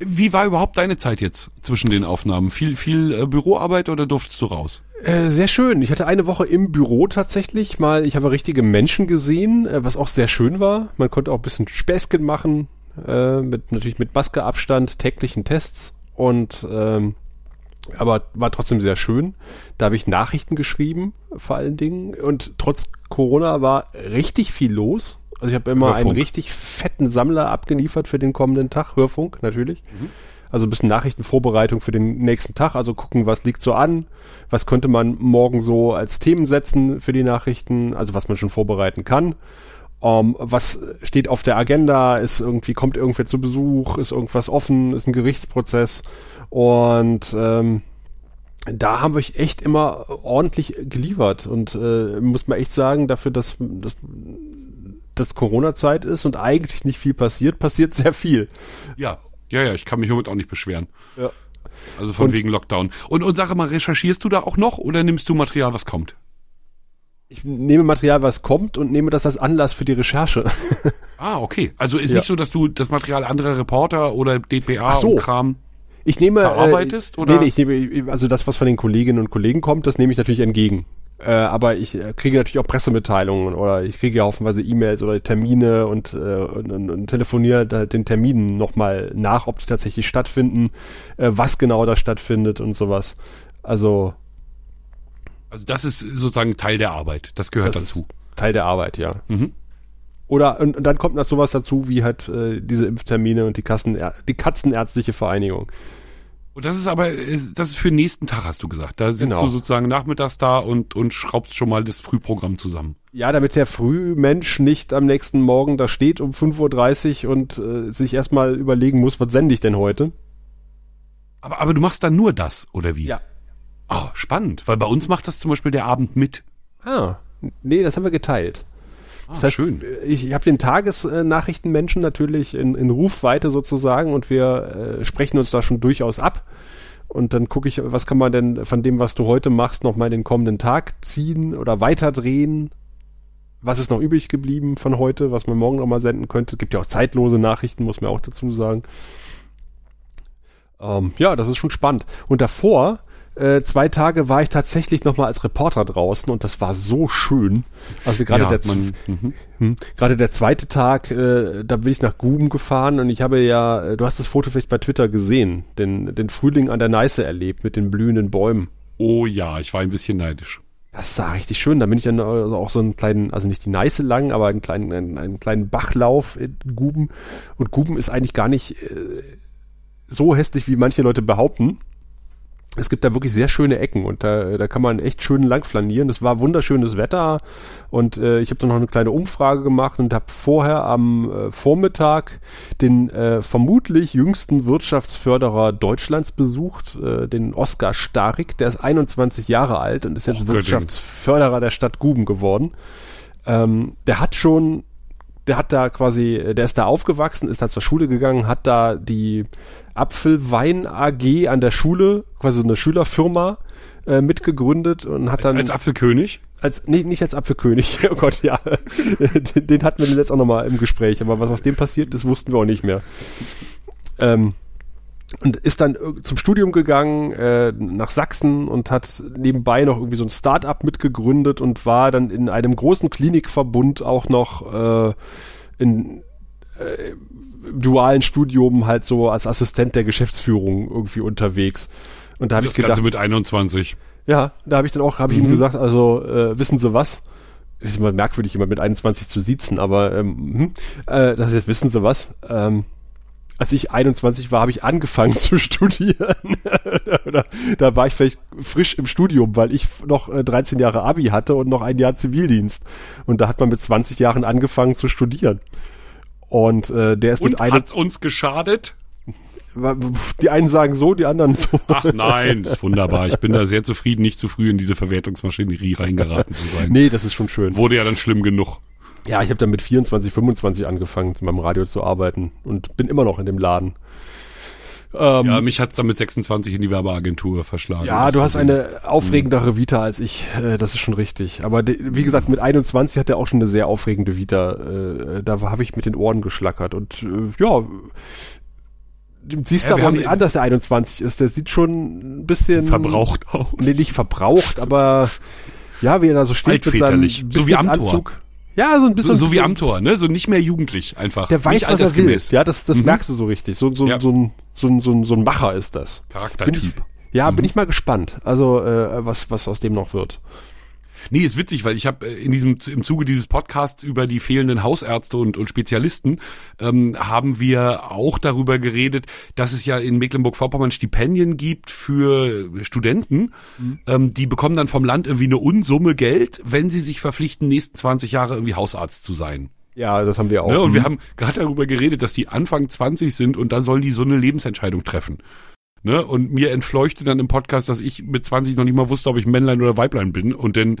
Wie war überhaupt deine Zeit jetzt zwischen den Aufnahmen? Viel, viel äh, Büroarbeit oder durftest du raus? Äh, sehr schön. Ich hatte eine Woche im Büro tatsächlich mal. Ich habe richtige Menschen gesehen, äh, was auch sehr schön war. Man konnte auch ein bisschen Späßchen machen, äh, mit natürlich mit Maskeabstand, täglichen Tests und ähm, aber war trotzdem sehr schön. Da habe ich Nachrichten geschrieben, vor allen Dingen. Und trotz Corona war richtig viel los. Also ich habe immer Hörfunk. einen richtig fetten Sammler abgeliefert für den kommenden Tag. Hörfunk natürlich. Also ein bisschen Nachrichtenvorbereitung für den nächsten Tag. Also gucken, was liegt so an. Was könnte man morgen so als Themen setzen für die Nachrichten. Also was man schon vorbereiten kann. Um, was steht auf der Agenda? Ist irgendwie, kommt irgendwer zu Besuch? Ist irgendwas offen? Ist ein Gerichtsprozess? Und ähm, da haben wir echt immer ordentlich geliefert und äh, muss man echt sagen, dafür, dass, dass, dass Corona-Zeit ist und eigentlich nicht viel passiert, passiert sehr viel. Ja, ja, ja, ich kann mich hiermit auch nicht beschweren. Ja. Also von Und- wegen Lockdown. Und, und sag mal, recherchierst du da auch noch oder nimmst du Material, was kommt? Ich nehme Material, was kommt und nehme das als Anlass für die Recherche. Ah, okay. Also ist Ja. nicht so, dass du das Material anderer Reporter oder DPA Ach so. und Kram. Ich nehme Verarbeitest, äh, oder? Nee, nee, ich nehme also das, was von den Kolleginnen und Kollegen kommt, das nehme ich natürlich entgegen. Äh, aber ich äh, kriege natürlich auch Pressemitteilungen oder ich kriege ja haufenweise E-Mails oder Termine und, äh, und, und, und telefoniere halt den Terminen nochmal nach, ob die tatsächlich stattfinden, äh, was genau da stattfindet und sowas. Also Also das ist sozusagen Teil der Arbeit. Das gehört das dazu. Teil der Arbeit, ja. Mhm. Oder und, und dann kommt noch sowas dazu wie halt äh, diese Impftermine und die Kassen, die Katzenärztliche Vereinigung. Und das ist aber, äh, das ist für den nächsten Tag, hast du gesagt. Da sitzt Genau. du sozusagen nachmittags da und, und schraubst schon mal das Frühprogramm zusammen. Ja, damit der Frühmensch nicht am nächsten Morgen da steht um 5.30 Uhr und äh, sich erstmal überlegen muss, was sende ich denn heute? Aber, aber du machst dann nur das, oder wie? Ja. Ah, spannend, weil bei uns macht das zum Beispiel der Abend mit. Ah, nee, das haben wir geteilt. Ah, Das heißt, schön. ich, ich habe den Tagesnachrichtenmenschen natürlich in, in Rufweite sozusagen und wir äh, sprechen uns da schon durchaus ab. Und dann gucke ich, was kann man denn von dem, was du heute machst, nochmal den kommenden Tag ziehen oder weiterdrehen? Was ist noch übrig geblieben von heute, was man morgen nochmal senden könnte? Es gibt ja auch zeitlose Nachrichten, muss man auch dazu sagen. Ähm, ja, das ist schon spannend. Und davor, äh, zwei Tage war ich tatsächlich nochmal als Reporter draußen und das war so schön. Also gerade Ja, der, man, mhm. hm, gerade der zweite Tag, äh, da bin ich nach Guben gefahren und ich habe ja, äh, du hast das Foto vielleicht bei Twitter gesehen, den, den Frühling an der Neiße erlebt mit den blühenden Bäumen. Oh ja, ich war ein bisschen neidisch. Das sah richtig schön. Da bin ich dann also auch so einen kleinen, also nicht die Neiße lang, aber einen kleinen, einen, einen kleinen Bachlauf in Guben. Und Guben ist eigentlich gar nicht äh, so hässlich, wie manche Leute behaupten. Es gibt da wirklich sehr schöne Ecken und da, da kann man echt schön lang flanieren. Es war wunderschönes Wetter und äh, ich habe dann noch eine kleine Umfrage gemacht und habe vorher am äh, Vormittag den äh, vermutlich jüngsten Wirtschaftsförderer Deutschlands besucht, äh, den Oskar Starik. Der ist 21 Jahre alt und ist jetzt Och. Wirtschaftsförderer der Stadt Guben geworden. Ähm, der hat schon der hat da quasi, äh, der ist da aufgewachsen, ist da zur Schule gegangen, hat da die Apfelwein AG an der Schule, quasi so eine Schülerfirma, äh, mitgegründet und hat Als, dann als Apfelkönig? als nicht, nicht als Apfelkönig, oh Gott, ja. den, den hatten wir jetzt auch nochmal im Gespräch, aber was aus dem passiert, das wussten wir auch nicht mehr. Ähm, und ist dann irg- zum Studium gegangen äh, nach Sachsen und hat nebenbei noch irgendwie so ein Start-up mitgegründet und war dann in einem großen Klinikverbund auch noch äh, in äh, dualen Studium halt so als Assistent der Geschäftsführung irgendwie unterwegs. Und da habe ich Das gedacht, Ganze mit 21. ja, da habe ich dann auch, habe ich Mhm. ihm gesagt, also äh, wissen Sie was? Ist immer merkwürdig, jemand mit 21 zu siezen, aber ähm, hm, äh, das ist, wissen Sie was? Ähm, als ich 21 war, habe ich angefangen zu studieren. da, da war ich vielleicht frisch im Studium, weil ich noch äh, 13 Jahre Abi hatte und noch ein Jahr Zivildienst. Und da hat man mit 20 Jahren angefangen zu studieren. Und äh, der ist Und mit hat 21, uns geschadet? die einen sagen so, die anderen so. Ach nein, das ist wunderbar. Ich bin da sehr zufrieden, nicht zu früh in diese Verwertungsmaschinerie reingeraten zu sein. Nee, das ist schon schön. Wurde ja dann schlimm genug. Ja, ich habe dann mit 24, 25 angefangen, zu meinem Radio zu arbeiten und bin immer noch in dem Laden. Ähm, Ja, ja, mich hat's dann mit 26 in die Werbeagentur verschlagen. du hast eine aufregendere Vita als ich, äh, das ist schon richtig. Aber wie gesagt, mit 21 hat er auch schon eine sehr aufregende Vita. Äh, da habe ich mit den Ohren geschlackert und äh, ja, du siehst Ja, aber nicht an, dass er 21 ist. Der sieht schon ein bisschen verbraucht aus. Nee, nicht verbraucht, aber ja, wie er da so steht mit seinem so wie Amthor. Businessanzug. Ja, so ein bisschen. So, so wie Amtor, ne? So nicht mehr jugendlich einfach. Der weiß, nicht was er will. Ja, das, das Mhm. merkst du so richtig. So, so, Ja. so, ein, so, ein, so, ein, so ein Macher ist das. Bin ich, Charaktertyp. ja, bin ich mal gespannt. Also, äh, was, was aus dem noch wird. Nee, ist witzig, weil ich habe in diesem im Zuge dieses Podcasts über die fehlenden Hausärzte und, und Spezialisten ähm, haben wir auch darüber geredet, dass es ja in Mecklenburg-Vorpommern Stipendien gibt für Studenten. Ähm, die bekommen dann vom Land irgendwie eine Unsumme Geld, wenn sie sich verpflichten, nächsten 20 Jahre irgendwie Hausarzt zu sein. Ja, das haben wir auch. Ne? Und wir Mhm. haben gerade darüber geredet, dass die Anfang 20 sind und dann sollen die so eine Lebensentscheidung treffen. Ne? Und mir entfleuchte dann im Podcast, dass ich mit 20 noch nicht mal wusste, ob ich Männlein oder Weiblein bin. Und dann,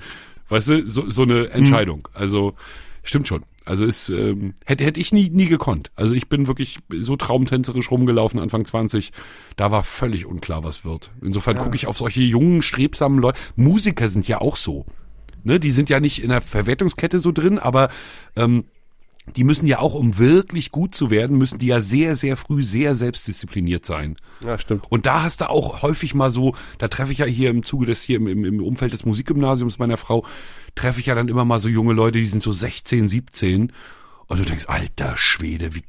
weißt du, so, so eine Entscheidung. Also stimmt schon. Also ist, ähm, hätte hätte ich nie, nie gekonnt. Also ich bin wirklich so traumtänzerisch rumgelaufen, Anfang 20. Da war völlig unklar, was wird. Insofern gucke ich auf solche jungen, strebsamen Leute. Musiker sind ja auch so. Ne? Die sind ja nicht in der Verwertungskette so drin, aber ähm, die müssen ja auch, um wirklich gut zu werden, müssen die ja sehr, sehr früh sehr selbstdiszipliniert sein. Ja, stimmt. Und da hast du auch häufig mal so, da treffe ich ja hier im Zuge des, hier im, im, Umfeld des Musikgymnasiums meiner Frau, treffe ich ja dann immer mal so junge Leute, die sind so 16, 17. Und du denkst, alter Schwede, wie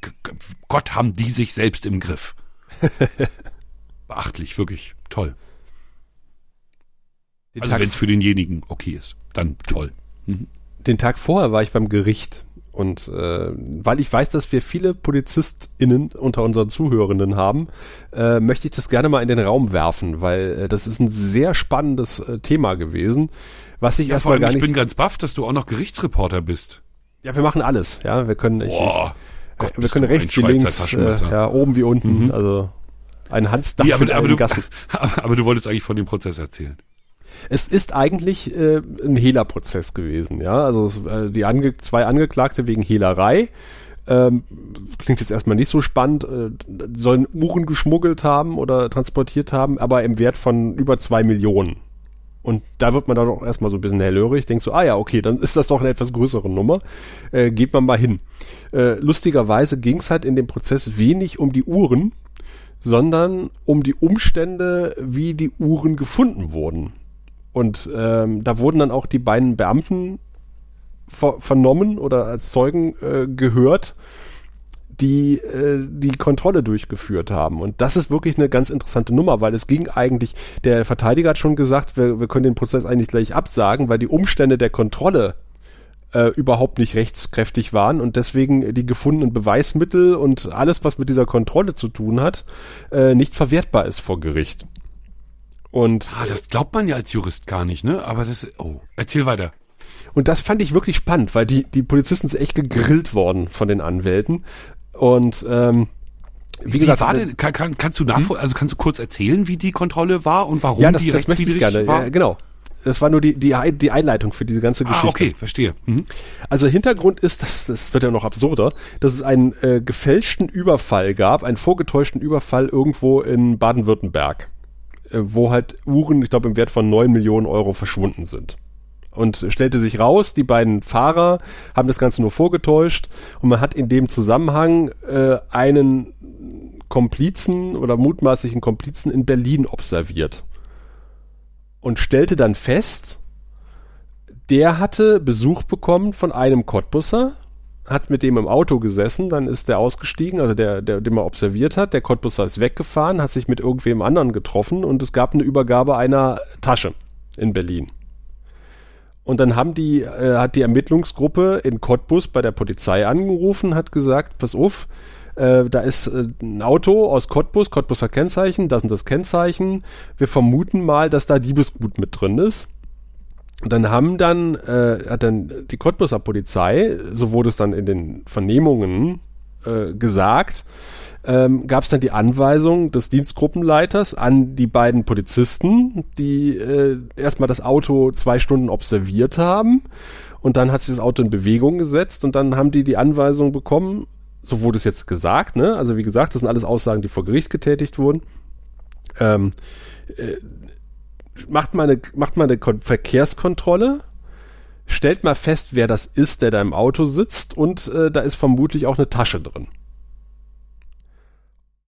Gott haben die sich selbst im Griff. Beachtlich, wirklich toll. Den, Also wenn es für denjenigen okay ist, dann toll. den Tag vorher war ich beim Gericht. Und äh, weil ich weiß, dass wir viele PolizistInnen unter unseren Zuhörenden haben, äh, möchte ich das gerne mal in den Raum werfen, weil äh, das ist ein sehr spannendes äh, Thema gewesen, was ich Ja, erstmal gar ich nicht. bin ganz baff, dass du auch noch Gerichtsreporter bist. ja, wir machen alles. Ja, wir können, ich, Boah, ich, Gott, wir können rechts wie links, äh, ja, oben wie unten. Mhm. Also ein Hansdampf Nee, aber, in aber, allen du, Gassen. aber du wolltest eigentlich von dem Prozess erzählen. Es ist eigentlich äh, ein Hehlerprozess gewesen, ja. Also äh, die ange zwei Angeklagte wegen Hehlerei. Ähm, klingt jetzt erstmal nicht so spannend, äh, sollen Uhren geschmuggelt haben oder transportiert haben, aber im Wert von über zwei Millionen. Und da wird man dann auch erstmal so ein bisschen hellhörig, denkt so, ah ja, okay, dann ist das doch eine etwas größere Nummer. Äh, geht man mal hin. Äh, lustigerweise ging es halt in dem Prozess wenig um die Uhren, sondern um die Umstände, wie die Uhren gefunden wurden. Und ähm, da wurden dann auch die beiden Beamten ver vernommen oder als Zeugen äh, gehört, die äh, die Kontrolle durchgeführt haben. Und das ist wirklich eine ganz interessante Nummer, weil es ging eigentlich, der Verteidiger hat schon gesagt, wir, wir können den Prozess eigentlich gleich absagen, weil die Umstände der Kontrolle äh, überhaupt nicht rechtskräftig waren und deswegen die gefundenen Beweismittel und alles, was mit dieser Kontrolle zu tun hat, äh, nicht verwertbar ist vor Gericht. Und Ah, das glaubt man ja als Jurist gar nicht, ne? Aber das, oh, erzähl weiter. Und das fand ich wirklich spannend, weil die, die Polizisten sind echt gegrillt worden von den Anwälten. Und ähm, wie, gesagt, war äh, denn, kann, kann, kannst du nachvoll, also kannst du kurz erzählen, wie die Kontrolle war und warum ja, das, die das möchte ich gerne. war? Ja, genau. Das war nur die, die, die Einleitung für diese ganze Geschichte. ah, okay, verstehe. Mhm. Also Hintergrund ist, das, das wird ja noch absurder, dass es einen äh, gefälschten Überfall gab, einen vorgetäuschten Überfall irgendwo in Baden-Württemberg, wo halt Uhren, ich glaube, im Wert von neun Millionen Euro verschwunden sind. Und stellte sich raus, die beiden Fahrer haben das Ganze nur vorgetäuscht und man hat in dem Zusammenhang äh, einen Komplizen oder mutmaßlichen Komplizen in Berlin observiert und stellte dann fest, der hatte Besuch bekommen von einem Cottbusser, hat mit dem im Auto gesessen, dann ist der ausgestiegen, also der, der, den man observiert hat, der Cottbusser ist weggefahren, hat sich mit irgendwem anderen getroffen und es gab eine Übergabe einer Tasche in Berlin. Und dann haben die, äh, hat die Ermittlungsgruppe in Cottbus bei der Polizei angerufen, hat gesagt, pass auf, äh, da ist äh, ein Auto aus Cottbus, Cottbuser Kennzeichen, das sind das Kennzeichen. Wir vermuten mal, dass da Diebesgut mit drin ist. Dann haben dann, äh, hat dann die Cottbuser Polizei, so wurde es dann in den Vernehmungen äh, gesagt, ähm, gab es dann die Anweisung des Dienstgruppenleiters an die beiden Polizisten, die äh, erstmal das Auto zwei Stunden observiert haben und dann hat sich das Auto in Bewegung gesetzt und dann haben die die Anweisung bekommen, so wurde es jetzt gesagt, ne? Also wie gesagt, das sind alles Aussagen, die vor Gericht getätigt wurden. Ähm, äh, macht mal eine, macht mal eine Kon Verkehrskontrolle, stellt mal fest, wer das ist, der da im Auto sitzt und äh, da ist vermutlich auch eine Tasche drin.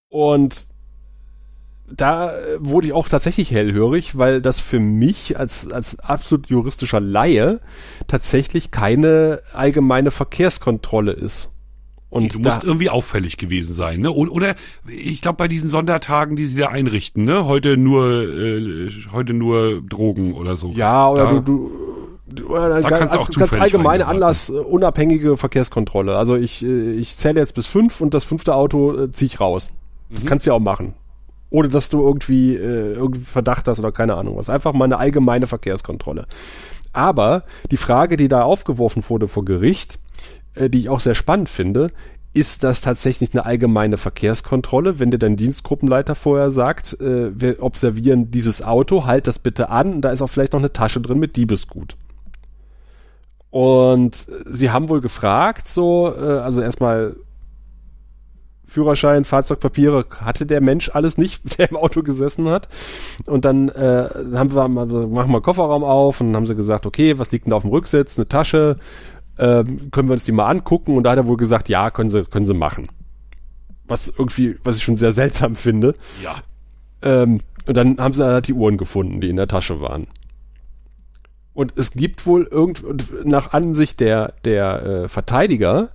Und da äh, wurde ich auch tatsächlich hellhörig, weil das für mich als, als absolut juristischer Laie tatsächlich keine allgemeine Verkehrskontrolle ist. Und du musst irgendwie auffällig gewesen sein, ne? Oder ich glaube bei diesen Sondertagen, die sie da einrichten, ne? Heute nur äh, heute nur Drogen oder so. Ja, oder da, du, du oder da ganz, auch ganz allgemeine Anlass äh, unabhängige Verkehrskontrolle. Also ich äh, ich zähle jetzt bis fünf und das fünfte Auto äh, ziehe ich raus. Das mhm. kannst du ja auch machen. Ohne dass du irgendwie, äh, irgendwie Verdacht hast oder keine Ahnung was. Einfach mal eine allgemeine Verkehrskontrolle. Aber die Frage, die da aufgeworfen wurde vor Gericht, die ich auch sehr spannend finde, ist das tatsächlich eine allgemeine Verkehrskontrolle, wenn dir dein Dienstgruppenleiter vorher sagt, äh, wir observieren dieses Auto, halt das bitte an, da ist auch vielleicht noch eine Tasche drin mit Diebesgut. Und sie haben wohl gefragt, so, äh, also erstmal Führerschein, Fahrzeugpapiere hatte der Mensch alles nicht, der im Auto gesessen hat. Und dann äh, haben wir, also machen wir Kofferraum auf und dann haben sie gesagt, okay, was liegt denn da auf dem Rücksitz? Eine Tasche, ähm, können wir uns die mal angucken? Und da hat er wohl gesagt, ja, können sie, können sie machen. Was irgendwie, was ich schon sehr seltsam finde. Ja. Ähm, und dann haben sie halt die Uhren gefunden, die in der Tasche waren. Und es gibt wohl irgend, nach Ansicht der, der äh, Verteidiger,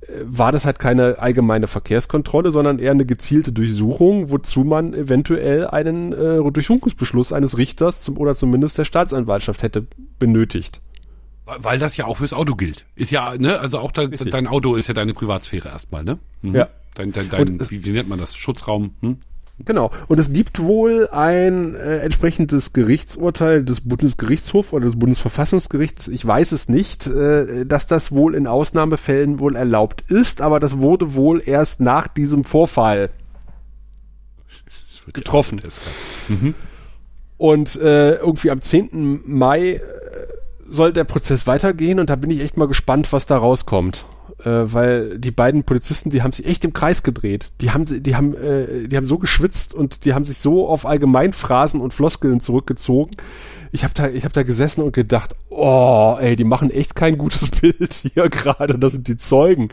äh, war das halt keine allgemeine Verkehrskontrolle, sondern eher eine gezielte Durchsuchung, wozu man eventuell einen äh, Durchsuchungsbeschluss eines Richters zum, oder zumindest der Staatsanwaltschaft hätte benötigt. Weil das ja auch fürs Auto gilt. Ist ja, ne, also auch da, dein Auto ist ja deine Privatsphäre erstmal, ne? Mhm. Ja. Dein, dein, dein wie, wie, nennt man das? Schutzraum? Hm? Genau. Und es gibt wohl ein äh, entsprechendes Gerichtsurteil des Bundesgerichtshofs oder des Bundesverfassungsgerichts, ich weiß es nicht, äh, dass das wohl in Ausnahmefällen wohl erlaubt ist, aber das wurde wohl erst nach diesem Vorfall getroffen. Mhm. Und äh, irgendwie am 10. Mai soll der Prozess weitergehen und da bin ich echt mal gespannt, was da rauskommt. Äh, weil die beiden Polizisten, die haben sich echt im Kreis gedreht. Die haben, die haben, äh, die haben so geschwitzt und die haben sich so auf Allgemeinphrasen und Floskeln zurückgezogen. Ich habe da, ich habe da gesessen und gedacht, oh, ey, die machen echt kein gutes Bild hier gerade. Das sind die Zeugen.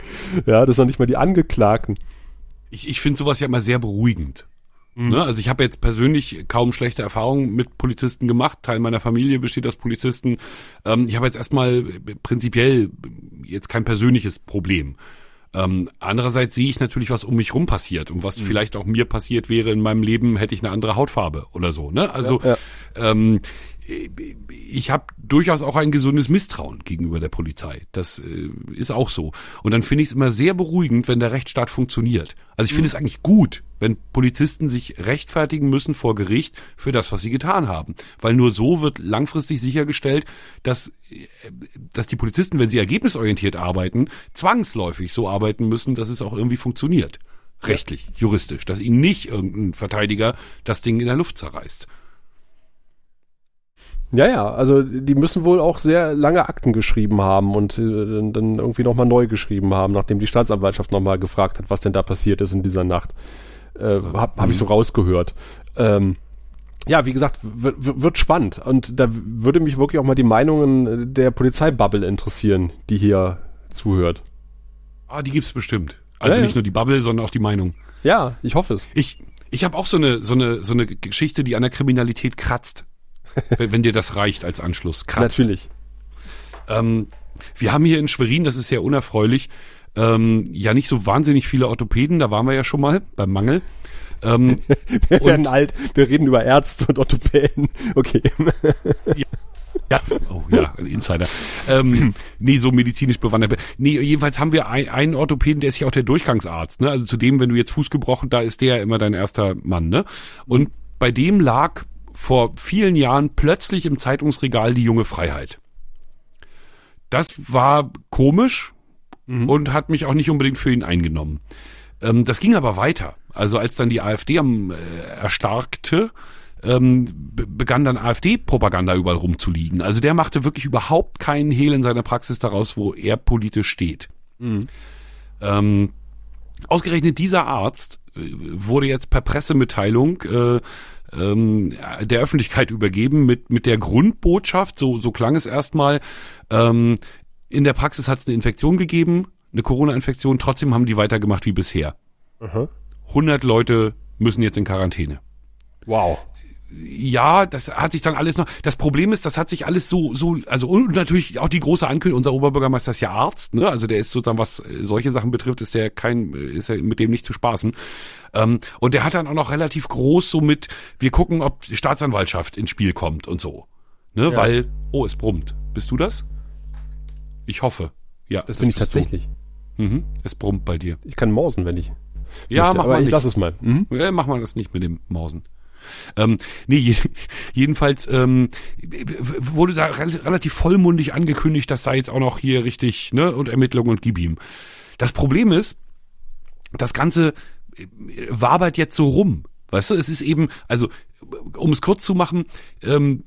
Ja, das sind nicht mal die Angeklagten. Ich, ich finde sowas ja immer sehr beruhigend. Mhm. Ne? Also ich habe jetzt persönlich kaum schlechte Erfahrungen mit Polizisten gemacht. Teil meiner Familie besteht aus Polizisten. Ähm, ich habe jetzt erstmal prinzipiell jetzt kein persönliches Problem. Ähm, andererseits sehe ich natürlich, was um mich rum passiert und was mhm. vielleicht auch mir passiert wäre in meinem Leben, hätte ich eine andere Hautfarbe oder so. Ne? Also ja, ja. Ähm, ich habe durchaus auch ein gesundes Misstrauen gegenüber der Polizei. Das äh, ist auch so. Und dann finde ich es immer sehr beruhigend, wenn der Rechtsstaat funktioniert. Also ich finde mhm. es eigentlich gut, wenn Polizisten sich rechtfertigen müssen vor Gericht für das, was sie getan haben. Weil nur so wird langfristig sichergestellt, dass, äh, dass die Polizisten, wenn sie ergebnisorientiert arbeiten, zwangsläufig so arbeiten müssen, dass es auch irgendwie funktioniert. Rechtlich, juristisch. Dass ihnen nicht irgendein Verteidiger das Ding in der Luft zerreißt. Ja, ja, also die müssen wohl auch sehr lange Akten geschrieben haben und äh, dann irgendwie nochmal neu geschrieben haben, nachdem die Staatsanwaltschaft nochmal gefragt hat, was denn da passiert ist in dieser Nacht. Äh, hab, hab ich so rausgehört. Ähm, ja, wie gesagt, wird spannend. Und da würde mich wirklich auch mal die Meinungen der Polizeibubble interessieren, die hier zuhört. Ah, die gibt's bestimmt. Also ja, nicht ja. nur die Bubble, sondern auch die Meinung. Ja, ich hoffe es. Ich, ich habe auch so eine, so eine, so eine Geschichte, die an der Kriminalität kratzt. Wenn dir das reicht als Anschluss. Kratzt. Natürlich. Ähm, wir haben hier in Schwerin, das ist sehr unerfreulich, ähm, ja nicht so wahnsinnig viele Orthopäden, da waren wir ja schon mal beim Mangel. Ähm, wir werden alt, wir reden über Ärzte und Orthopäden. Okay. ja. Ja, oh ja, ein Insider. Ähm, nee, so medizinisch bewandert. Nee, jedenfalls haben wir ein, einen Orthopäden, der ist ja auch der Durchgangsarzt. Ne? Also zudem, wenn du jetzt Fuß gebrochen, da ist der immer dein erster Mann. Ne? Und bei dem lag vor vielen Jahren plötzlich im Zeitungsregal die junge Freiheit. Das war komisch mhm. und hat mich auch nicht unbedingt für ihn eingenommen. Ähm, das ging aber weiter. Also als dann die AfD am äh, erstarkte, ähm, begann dann AfD-Propaganda überall rumzuliegen. Also der machte wirklich überhaupt keinen Hehl in seiner Praxis daraus, wo er politisch steht. Mhm. Ähm, ausgerechnet dieser Arzt äh, wurde jetzt per Pressemitteilung äh, ähm, der Öffentlichkeit übergeben mit, mit der Grundbotschaft, so, so klang es erstmal, ähm, in der Praxis hat es eine Infektion gegeben, eine Corona-Infektion, trotzdem haben die weitergemacht wie bisher. Aha. 100 Leute müssen jetzt in Quarantäne. Wow. Ja, das hat sich dann alles noch. Das Problem ist, das hat sich alles so, so, also und natürlich auch die große Ankündigung. Unser Oberbürgermeister ist ja Arzt, ne? Also der ist sozusagen, was solche Sachen betrifft, ist der kein, ist er mit dem nicht zu spaßen. Ähm, und der hat dann auch noch relativ groß so mit, wir gucken, ob die Staatsanwaltschaft ins Spiel kommt und so. Ne? Ja. Weil, oh, es brummt. Bist du das? Ich hoffe. Ja, Das bin ich tatsächlich. Du. Mhm. Es brummt bei dir. Ich kann morsen, wenn ich. Ja, möchte, mach aber mal ich nicht. lass es mal. Mhm. Ja, mach mal das nicht mit dem Mausen. Ähm, nee, je, jedenfalls ähm, wurde da rel relativ vollmundig angekündigt, dass da jetzt auch noch hier richtig, ne, und Ermittlungen und gib ihm. Das Problem ist, das Ganze äh, wabert jetzt so rum. Weißt du, es ist eben, also um es kurz zu machen, ähm,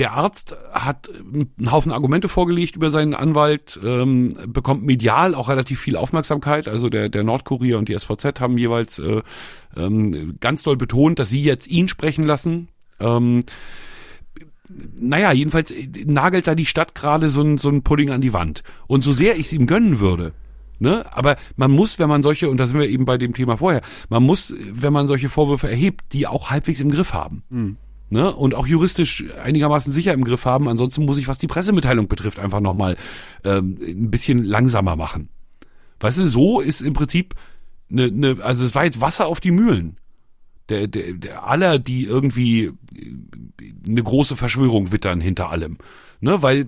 der Arzt hat einen Haufen Argumente vorgelegt über seinen Anwalt, ähm, bekommt medial auch relativ viel Aufmerksamkeit. Also der, der Nordkurier und die SVZ haben jeweils äh, ähm, ganz doll betont, dass sie jetzt ihn sprechen lassen. Ähm, naja, jedenfalls äh, nagelt da die Stadt gerade so ein, so ein Pudding an die Wand. Und so sehr ich es ihm gönnen würde, ne, aber man muss, wenn man solche, und da sind wir eben bei dem Thema vorher, man muss, wenn man solche Vorwürfe erhebt, die auch halbwegs im Griff haben. Ne, und auch juristisch einigermaßen sicher im Griff haben. Ansonsten muss ich, was die Pressemitteilung betrifft, einfach nochmal ähm, ein bisschen langsamer machen. Weißt du, so ist im Prinzip ne, ne, also es war jetzt Wasser auf die Mühlen. Der, der, der aller, die irgendwie äh, eine große Verschwörung wittern hinter allem. Ne, weil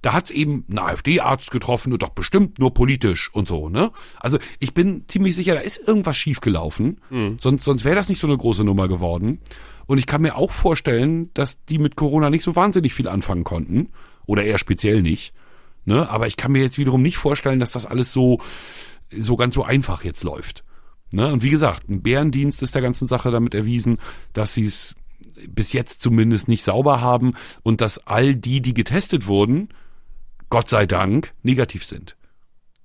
da hat's eben einen AfD-Arzt getroffen und doch bestimmt nur politisch und so, ne? Also ich bin ziemlich sicher, da ist irgendwas schiefgelaufen. Sonst, sonst wäre das nicht so eine große Nummer geworden. Und ich kann mir auch vorstellen, dass die mit Corona nicht so wahnsinnig viel anfangen konnten. Oder eher speziell nicht. Ne? Aber ich kann mir jetzt wiederum nicht vorstellen, dass das alles so, so ganz so einfach jetzt läuft. Ne? Und wie gesagt, ein Bärendienst ist der ganzen Sache damit erwiesen, dass sie es bis jetzt zumindest nicht sauber haben und dass all die, die getestet wurden, Gott sei Dank negativ sind.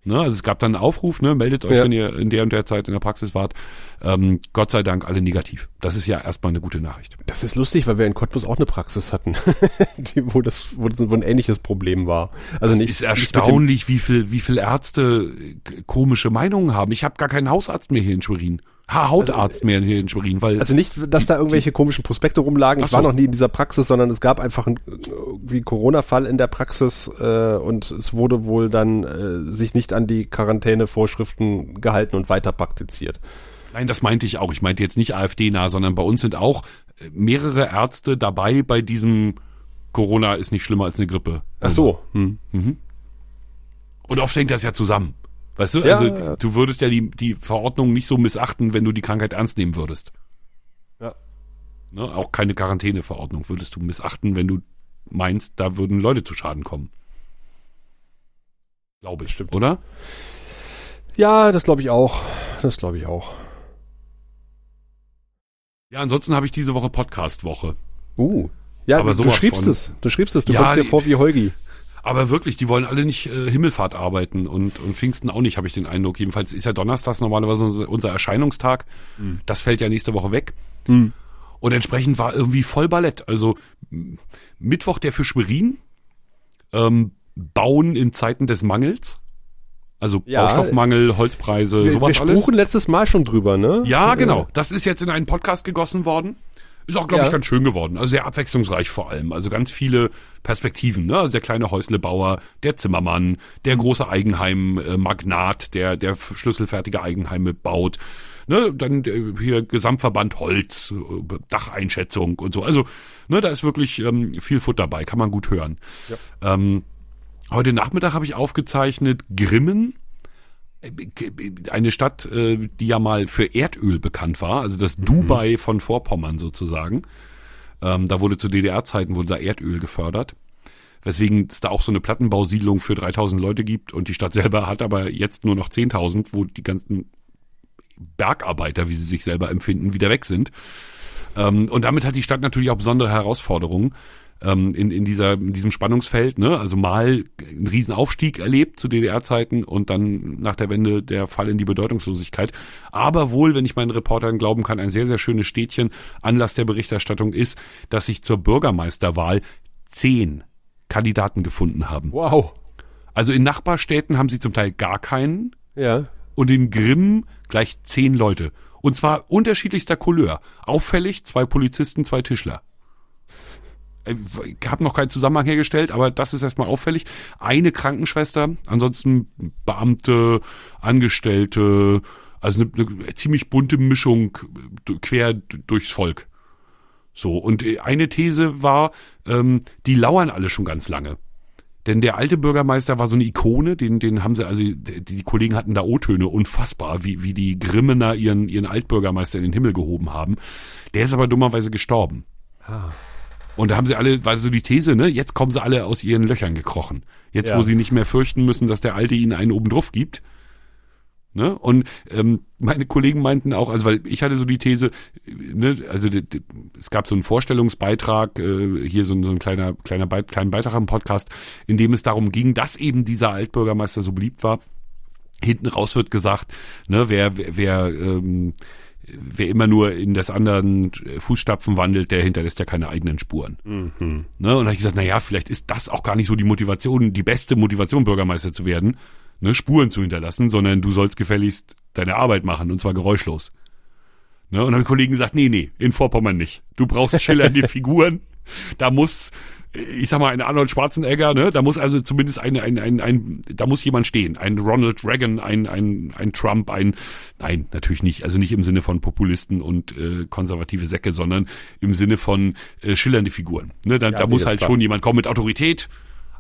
Ne? Also es gab dann einen Aufruf, ne? meldet euch, Ja. wenn ihr in der und der Zeit in der Praxis wart. Ähm, Gott sei Dank alle negativ. Das ist ja erstmal eine gute Nachricht. Das ist lustig, weil wir in Cottbus auch eine Praxis hatten, die, wo, das, wo das wo ein ähnliches Problem war. Also Es ist erstaunlich, wie viel, wie viel Ärzte äh, komische Meinungen haben. Ich habe gar keinen Hausarzt mehr hier in Schwerin. Ha, Hautarzt mehr hier in Schwerin, weil Also nicht, dass da irgendwelche komischen Prospekte rumlagen. Ich war so. noch nie in dieser Praxis, sondern es gab einfach einen Corona-Fall in der Praxis äh, und es wurde wohl dann äh, sich nicht an die Quarantänevorschriften gehalten und weiter praktiziert. Nein, das meinte ich auch. Ich meinte jetzt nicht AfD-nah, sondern bei uns sind auch äh, mehrere Ärzte dabei bei diesem Corona ist nicht schlimmer als eine Grippe. Ach so. Hm. Und oft hängt das ja zusammen. Weißt du, Ja, also ja. du würdest ja die, die Verordnung nicht so missachten, wenn du die Krankheit ernst nehmen würdest. Ja. Ne? Auch keine Quarantäneverordnung würdest du missachten, wenn du meinst, da würden Leute zu Schaden kommen. Glaube ich, Stimmt. oder? Ja, das glaube ich auch. Das glaube ich auch. Ja, ansonsten habe ich diese Woche Podcast-Woche. Uh. Ja, Aber du sowas schriebst von- es. Du schriebst es. Du Ja, kommst dir vor wie Holgi. Aber wirklich, die wollen alle nicht äh, Himmelfahrt arbeiten und, und Pfingsten auch nicht, habe ich den Eindruck. Jedenfalls ist ja Donnerstags normalerweise unser, unser Erscheinungstag. Das fällt ja nächste Woche weg. Hm. Und entsprechend war irgendwie voll Ballett. Also Mittwoch der für Schwerin, ähm, Bauen in Zeiten des Mangels. Also Ja. Baustoffmangel, Holzpreise, Wir, sowas wir alles. spruchen letztes Mal schon drüber, ne? Ja, Äh, genau. Das ist jetzt in einen Podcast gegossen worden. Ist auch, glaube Ja. ich, ganz schön geworden. Also sehr abwechslungsreich vor allem. Also ganz viele Perspektiven. Ne? Also der kleine Häuslebauer, der Zimmermann, der große Eigenheim-Magnat, der, der schlüsselfertige Eigenheime baut. Ne? Dann hier Gesamtverband Holz, äh, Dacheinschätzung und so. Also ne, da ist wirklich ähm, viel Futter dabei. Kann man gut hören. Ähm, heute Nachmittag habe ich aufgezeichnet Grimmen eine Stadt, äh, die ja mal für Erdöl bekannt war, also das Dubai von Vorpommern sozusagen. Ähm, da wurde zu DDR-Zeiten wurde da Erdöl gefördert, weswegen es da auch so eine Plattenbausiedlung für 3000 Leute gibt und die Stadt selber hat aber jetzt nur noch 10.000, wo die ganzen Bergarbeiter, wie sie sich selber empfinden, wieder weg sind. Ähm, und damit hat die Stadt natürlich auch besondere Herausforderungen ähm, in, in, dieser, in diesem Spannungsfeld. Ne? Also mal einen riesen Aufstieg erlebt zu DDR-Zeiten und dann nach der Wende der Fall in die Bedeutungslosigkeit. Aber wohl, wenn ich meinen Reportern glauben kann, ein sehr, sehr schönes Städtchen. Anlass der Berichterstattung ist, dass sich zur Bürgermeisterwahl zehn Kandidaten gefunden haben. Wow. Also in Nachbarstädten haben sie zum Teil gar keinen Ja. und in Grimm gleich zehn Leute. Und zwar unterschiedlichster Couleur. Auffällig, zwei Polizisten, zwei Tischler. Äh, Ich habe noch keinen Zusammenhang hergestellt, aber das ist erstmal auffällig. Eine Krankenschwester, ansonsten Beamte, Angestellte, also eine, eine ziemlich bunte Mischung äh, quer durchs Volk. So, und äh, eine These war, ähm, die lauern alle schon ganz lange. Denn der alte Bürgermeister war so eine Ikone, den, den haben sie, also die, die Kollegen hatten da O-Töne, unfassbar, wie, wie die Grimmener ihren, ihren Altbürgermeister in den Himmel gehoben haben. Der ist aber dummerweise gestorben. Und da haben sie alle, war so die These, ne, jetzt kommen sie alle aus ihren Löchern gekrochen. Jetzt, Ja. wo sie nicht mehr fürchten müssen, dass der Alte ihnen einen oben drauf gibt. Ne? Und ähm, meine Kollegen meinten auch, also weil ich hatte so die These, ne, also die, die, es gab so einen Vorstellungsbeitrag, äh, hier so, ein- so ein kleiner, kleiner Beit, kleinen Beitrag im Podcast, in dem es darum ging, dass eben dieser Altbürgermeister so beliebt war. Hinten raus wird gesagt, ne, wer, wer, wer, ähm, wer immer nur in des anderen Fußstapfen wandelt, der hinterlässt ja keine eigenen Spuren. Ne? Und da habe ich gesagt, na ja, vielleicht ist das auch gar nicht so die Motivation, die beste Motivation, Bürgermeister zu werden, ne, Spuren zu hinterlassen, sondern du sollst gefälligst deine Arbeit machen und zwar geräuschlos. Ne? Und dann haben Kollegen gesagt, nee, nee, in Vorpommern nicht. Du brauchst schillernde Figuren. Da muss, ich sag mal, ein Arnold Schwarzenegger, ne? Da muss also zumindest ein, ein, ein, ein, da muss jemand stehen. Ein Ronald Reagan, ein, ein, ein Trump, ein, nein, natürlich nicht. Also nicht im Sinne von Populisten und äh, konservative Säcke, sondern im Sinne von äh, schillernde Figuren. Ne? Da, Ja, da nee, muss halt schon jemand kommen mit Autorität,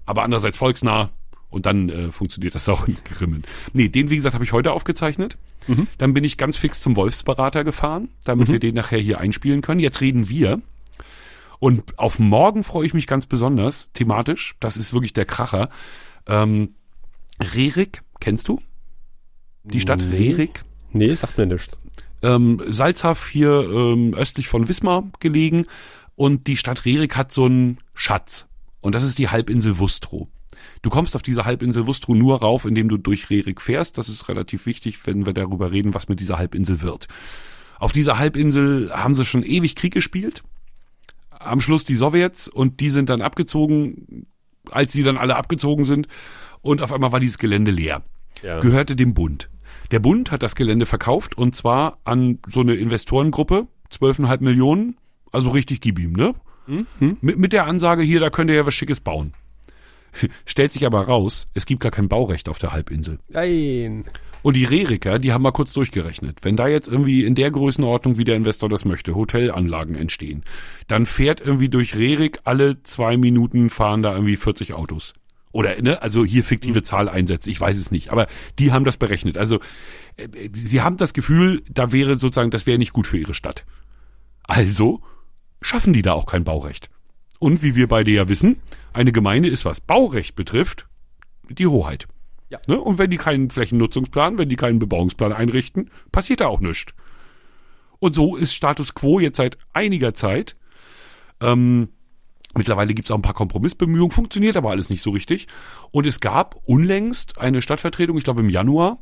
aber andererseits volksnah. Und dann äh, funktioniert das auch in Grimmen. Nee, den, wie gesagt, habe ich heute aufgezeichnet. Dann bin ich ganz fix zum Wolfsberater gefahren, damit wir den nachher hier einspielen können. Jetzt reden wir. Und auf morgen freue ich mich ganz besonders, thematisch. Das ist wirklich der Kracher. Ähm, Rerik, kennst du? Die Stadt Nee. Rerik. Nee, sagt mir nichts. Ähm, Salzhaff hier ähm, östlich von Wismar gelegen. Und die Stadt Rerik hat so einen Schatz. Und das ist die Halbinsel Wustrow. Du kommst auf diese Halbinsel Wustrow nur rauf, indem du durch Rerik fährst. Das ist relativ wichtig, wenn wir darüber reden, was mit dieser Halbinsel wird. Auf dieser Halbinsel haben sie schon ewig Krieg gespielt. Am Schluss die Sowjets und die sind dann abgezogen, als sie dann alle abgezogen sind. Und auf einmal war dieses Gelände leer Ja. gehörte dem Bund. Der Bund hat das Gelände verkauft und zwar an so eine Investorengruppe, 12,5 Millionen, also richtig gib ihm, ne? Mit, mit der Ansage hier, da könnt ihr ja was Schickes bauen. Stellt sich aber raus, es gibt gar kein Baurecht auf der Halbinsel. Nein. Und die Reriker, die haben mal kurz durchgerechnet. Wenn da jetzt irgendwie in der Größenordnung, wie der Investor das möchte, Hotelanlagen entstehen, dann fährt irgendwie durch Rerik alle zwei Minuten fahren da irgendwie 40 Autos. Oder, ne, also hier fiktive Zahl einsetzt, ich weiß es nicht. Aber die haben das berechnet. Also, äh, sie haben das Gefühl, da wäre sozusagen, das wäre nicht gut für ihre Stadt. Also schaffen die da auch kein Baurecht. Und wie wir beide ja wissen, eine Gemeinde ist, was Baurecht betrifft, die Hoheit. Ja. Ne? Und wenn die keinen Flächennutzungsplan, wenn die keinen Bebauungsplan einrichten, passiert da auch nichts. Und so ist Status quo jetzt seit einiger Zeit. Ähm, mittlerweile gibt es auch ein paar Kompromissbemühungen, funktioniert aber alles nicht so richtig. Und es gab unlängst eine Stadtvertretung, ich glaube im Januar,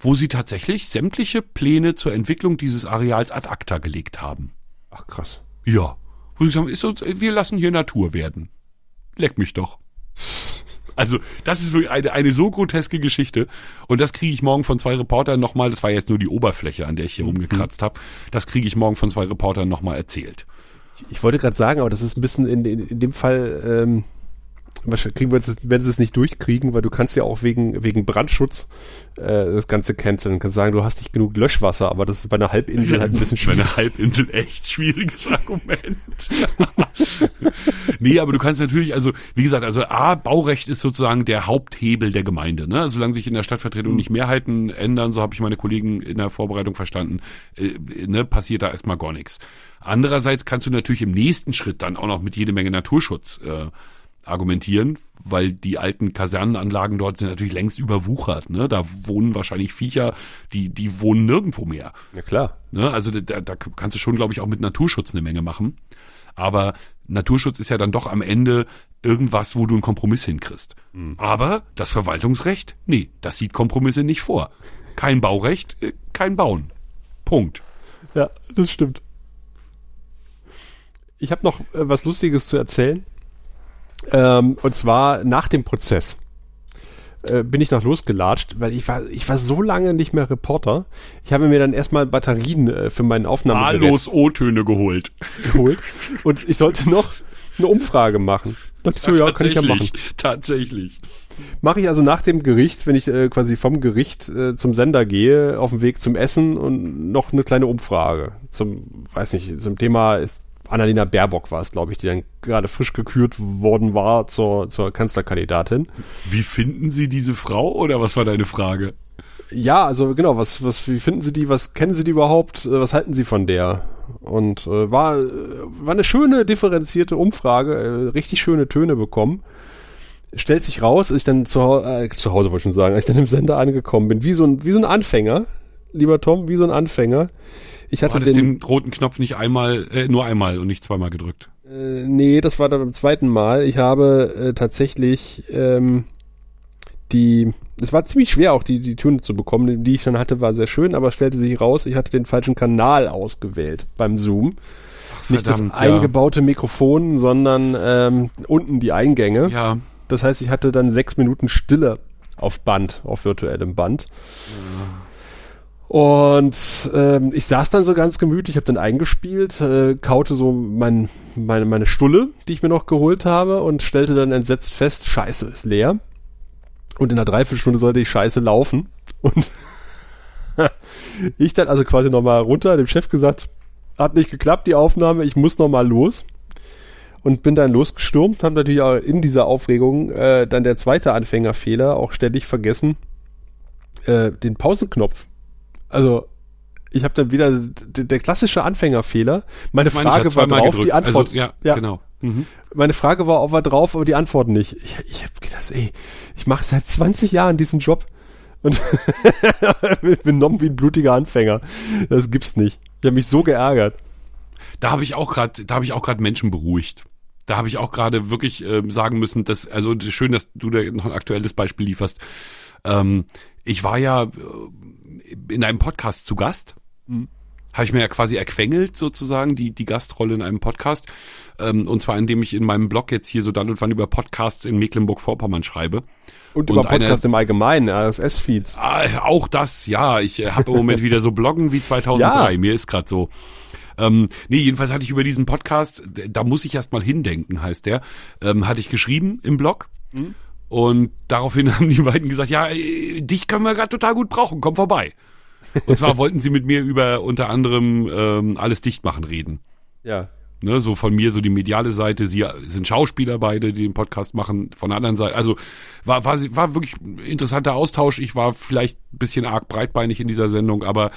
wo sie tatsächlich sämtliche Pläne zur Entwicklung dieses Areals ad acta gelegt haben. Ach krass. Ja. Wo sie sagen, ist uns, wir lassen hier Natur werden. Leck mich doch. Also, das ist wirklich eine, eine so groteske Geschichte. Und das kriege ich morgen von zwei Reportern nochmal, das war jetzt nur die Oberfläche, an der ich hier rumgekratzt habe, das kriege ich morgen von zwei Reportern nochmal erzählt. Ich wollte gerade sagen, aber das ist ein bisschen in, in, in dem Fall, ähm, wahrscheinlich kriegen wir es, wenn sie es nicht durchkriegen, weil du kannst ja auch wegen, wegen Brandschutz äh, das Ganze canceln. Du kannst sagen, du hast nicht genug Löschwasser, aber das ist bei einer Halbinsel halt ein bisschen Bei schwierig. einer Halbinsel echt schwieriges Argument. nee, aber du kannst natürlich, also wie gesagt, also A, Baurecht ist sozusagen der Haupthebel der Gemeinde. Ne? Also Solange sich in der Stadtvertretung nicht Mehrheiten ändern, so habe ich meine Kollegen in der Vorbereitung verstanden, äh, ne, passiert da erstmal gar nichts. Andererseits kannst du natürlich im nächsten Schritt dann auch noch mit jede Menge Naturschutz äh, argumentieren, weil die alten Kasernenanlagen dort sind natürlich längst überwuchert. Ne? Da wohnen wahrscheinlich Viecher, die, die wohnen nirgendwo mehr. Ja klar. Ne? Also da, da kannst du schon, glaube ich, auch mit Naturschutz eine Menge machen. Aber Naturschutz ist ja dann doch am Ende irgendwas, wo du einen Kompromiss hinkriegst. Aber das Verwaltungsrecht, nee, das sieht Kompromisse nicht vor. Kein Baurecht, äh, kein Bauen. Punkt. Ja, das stimmt. Ich habe noch äh, was Lustiges zu erzählen. Ähm, und zwar nach dem Prozess. äh, bin ich noch losgelatscht, weil ich war, ich war so lange nicht mehr Reporter. Ich habe mir dann erstmal Batterien äh, für meinen Aufnahmegerät Wahllos O-Töne geholt. geholt und ich sollte noch eine Umfrage machen. Dachte ich so, ja, kann ich ja machen. Tatsächlich. Mache ich also nach dem Gericht, wenn ich äh, quasi vom Gericht äh, zum Sender gehe, auf dem Weg zum Essen und noch eine kleine Umfrage zum, weiß nicht, zum Thema ist Annalena Baerbock war es, glaube ich, die dann gerade frisch gekürt worden war zur, zur Kanzlerkandidatin. Wie finden Sie diese Frau oder was war deine Frage? Ja, also genau, was, was, wie finden Sie die, was kennen Sie die überhaupt, äh, was halten Sie von der? Und äh, war, äh, war eine schöne, differenzierte Umfrage, äh, richtig schöne Töne bekommen. Stellt sich raus, als ich dann zu, äh, zu Hause wollte ich schon sagen, als ich dann im Sender angekommen bin, wie so ein, wie so ein Anfänger, lieber Tom, wie so ein Anfänger. Ich hatte den, den roten Knopf nicht einmal, äh, nur einmal und nicht zweimal gedrückt. Äh, nee, das war dann beim zweiten Mal. Ich habe äh, tatsächlich ähm, die, es war ziemlich schwer auch die, die Töne zu bekommen, die ich dann hatte, war sehr schön, aber stellte sich raus, ich hatte den falschen Kanal ausgewählt beim Zoom. Nicht das ja. eingebaute Mikrofon, sondern ähm, unten die Eingänge. Ja, Das heißt, ich hatte dann sechs Minuten Stille auf Band, auf virtuellem Band. Und ähm, ich saß dann so ganz gemütlich, habe dann eingespielt, äh, kaute so mein, meine, meine Stulle, die ich mir noch geholt habe und stellte dann entsetzt fest, Scheiße ist leer. Und in einer Dreiviertelstunde sollte ich Scheiße laufen. Und ich dann also quasi nochmal runter, dem Chef gesagt, hat nicht geklappt, die Aufnahme, ich muss nochmal los. Und bin dann losgestürmt, haben natürlich auch in dieser Aufregung äh, dann der zweite Anfängerfehler auch ständig vergessen, äh, den Pausenknopf. Also ich habe dann wieder der klassische Anfängerfehler. Meine meine, Frage war drauf, gedrückt. die Antwort. Also, ja, Ja. genau. Mhm. Meine Frage war, ob er drauf, aber die Antwort nicht. Ich, ich habe gedacht, ey, ich mache seit 20 Jahren diesen Job und bin benommen wie ein blutiger Anfänger. Das gibt's nicht. Ich habe mich so geärgert. Da habe ich auch gerade, da habe ich auch gerade Menschen beruhigt. Da habe ich auch gerade wirklich ähm, sagen müssen, dass also schön, dass du da noch ein aktuelles Beispiel lieferst. Ähm, ich war ja äh, in einem Podcast zu Gast. Habe ich mir ja quasi erquengelt sozusagen die die Gastrolle in einem Podcast ähm, und zwar indem ich in meinem Blog jetzt hier so dann und wann über Podcasts in Mecklenburg-Vorpommern schreibe. Und, Und über Podcast eine- im Allgemeinen, RSS-Feeds. Ah, auch das, ja. Ich äh, habe im Moment wieder so Bloggen wie 2003. Ja. Mir ist gerade so. Ähm, nee, jedenfalls hatte ich über diesen Podcast, da muss ich erst mal hindenken, heißt der, ähm, hatte ich geschrieben im Blog. Und daraufhin haben die beiden gesagt, ja, äh, dich können wir gerade total gut brauchen, komm vorbei. Und zwar wollten sie mit mir über unter anderem ähm, alles dicht machen reden. Ja. Ne, so von mir so die mediale Seite, sie sind Schauspieler beide, die den Podcast machen, von der anderen Seite. Also war, war, war wirklich ein interessanter Austausch. Ich war vielleicht ein bisschen arg breitbeinig in dieser Sendung, aber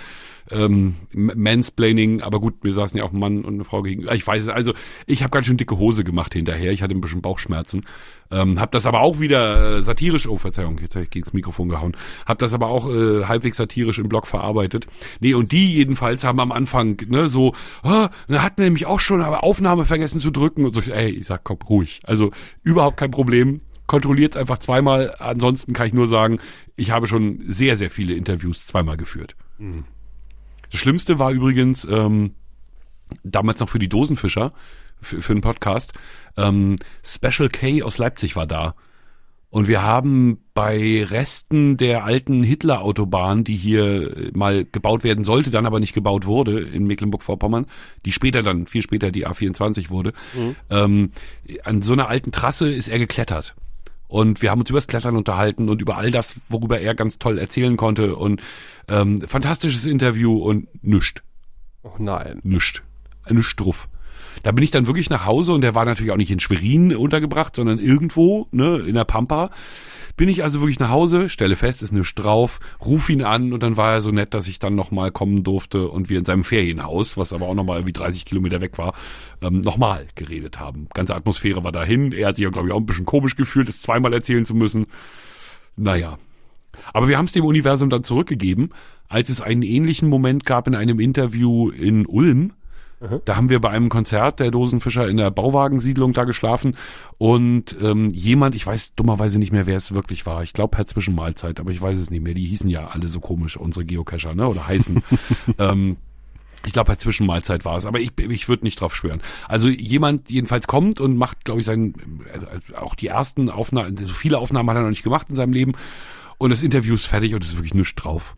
ähm, Mansplaining, aber gut, mir saßen ja auch ein Mann und eine Frau gegenüber. Ich weiß es, also ich habe ganz schön dicke Hose gemacht hinterher. Ich hatte ein bisschen Bauchschmerzen. Ähm, hab das aber auch wieder äh, satirisch, oh Verzeihung, jetzt habe ich gegen das Mikrofon gehauen, hab das aber auch äh, halbwegs satirisch im Blog verarbeitet. Nee, und die jedenfalls haben am Anfang ne, so, ah, wir nämlich auch schon aber Aufnahme vergessen zu drücken und so, ey, ich sag, komm, ruhig. Also überhaupt kein Problem. Kontrolliert's einfach zweimal. Ansonsten kann ich nur sagen, ich habe schon sehr, sehr viele Interviews zweimal geführt. Das Schlimmste war übrigens, ähm, damals noch für die Dosenfischer, für, für einen Podcast, ähm, Special K aus Leipzig war da. Und wir haben bei Resten der alten Hitler-Autobahn, die hier mal gebaut werden sollte, dann aber nicht gebaut wurde in Mecklenburg-Vorpommern, die später dann, viel später die A24 wurde, ähm, an so einer alten Trasse ist er geklettert. Und wir haben uns über das Klettern unterhalten und über all das, worüber er ganz toll erzählen konnte. Und ähm, fantastisches Interview und nüscht Oh nein. nischt. Nischt drauf. Da bin ich dann wirklich nach Hause und der war natürlich auch nicht in Schwerin untergebracht, sondern irgendwo, ne, in der Pampa. Bin ich also wirklich nach Hause, stelle fest, ist nichts drauf, ruf ihn an und dann war er so nett, dass ich dann nochmal kommen durfte und wir in seinem Ferienhaus, was aber auch nochmal irgendwie 30 Kilometer weg war, ähm, nochmal geredet haben. Ganze Atmosphäre war dahin. Er hat sich ja, glaube ich, auch ein bisschen komisch gefühlt, es zweimal erzählen zu müssen. Naja. Aber wir haben es dem Universum dann zurückgegeben, als es einen ähnlichen Moment gab in einem Interview in Ulm. Da haben wir bei einem Konzert der Dosenfischer in der Bauwagensiedlung da geschlafen und ähm, jemand, ich weiß dummerweise nicht mehr, wer es wirklich war. Ich glaube per Zwischenmahlzeit, aber ich weiß es nicht mehr. Die hießen ja alle so komisch, unsere Geocacher, ne? Oder heißen. ähm, Ich glaube, bei Zwischenmahlzeit war es, aber ich, ich würde nicht drauf schwören. Also jemand jedenfalls kommt und macht, glaube ich, sein, also auch die ersten Aufnahmen, so viele Aufnahmen hat er noch nicht gemacht in seinem Leben und das Interview ist fertig und es ist wirklich nichts drauf.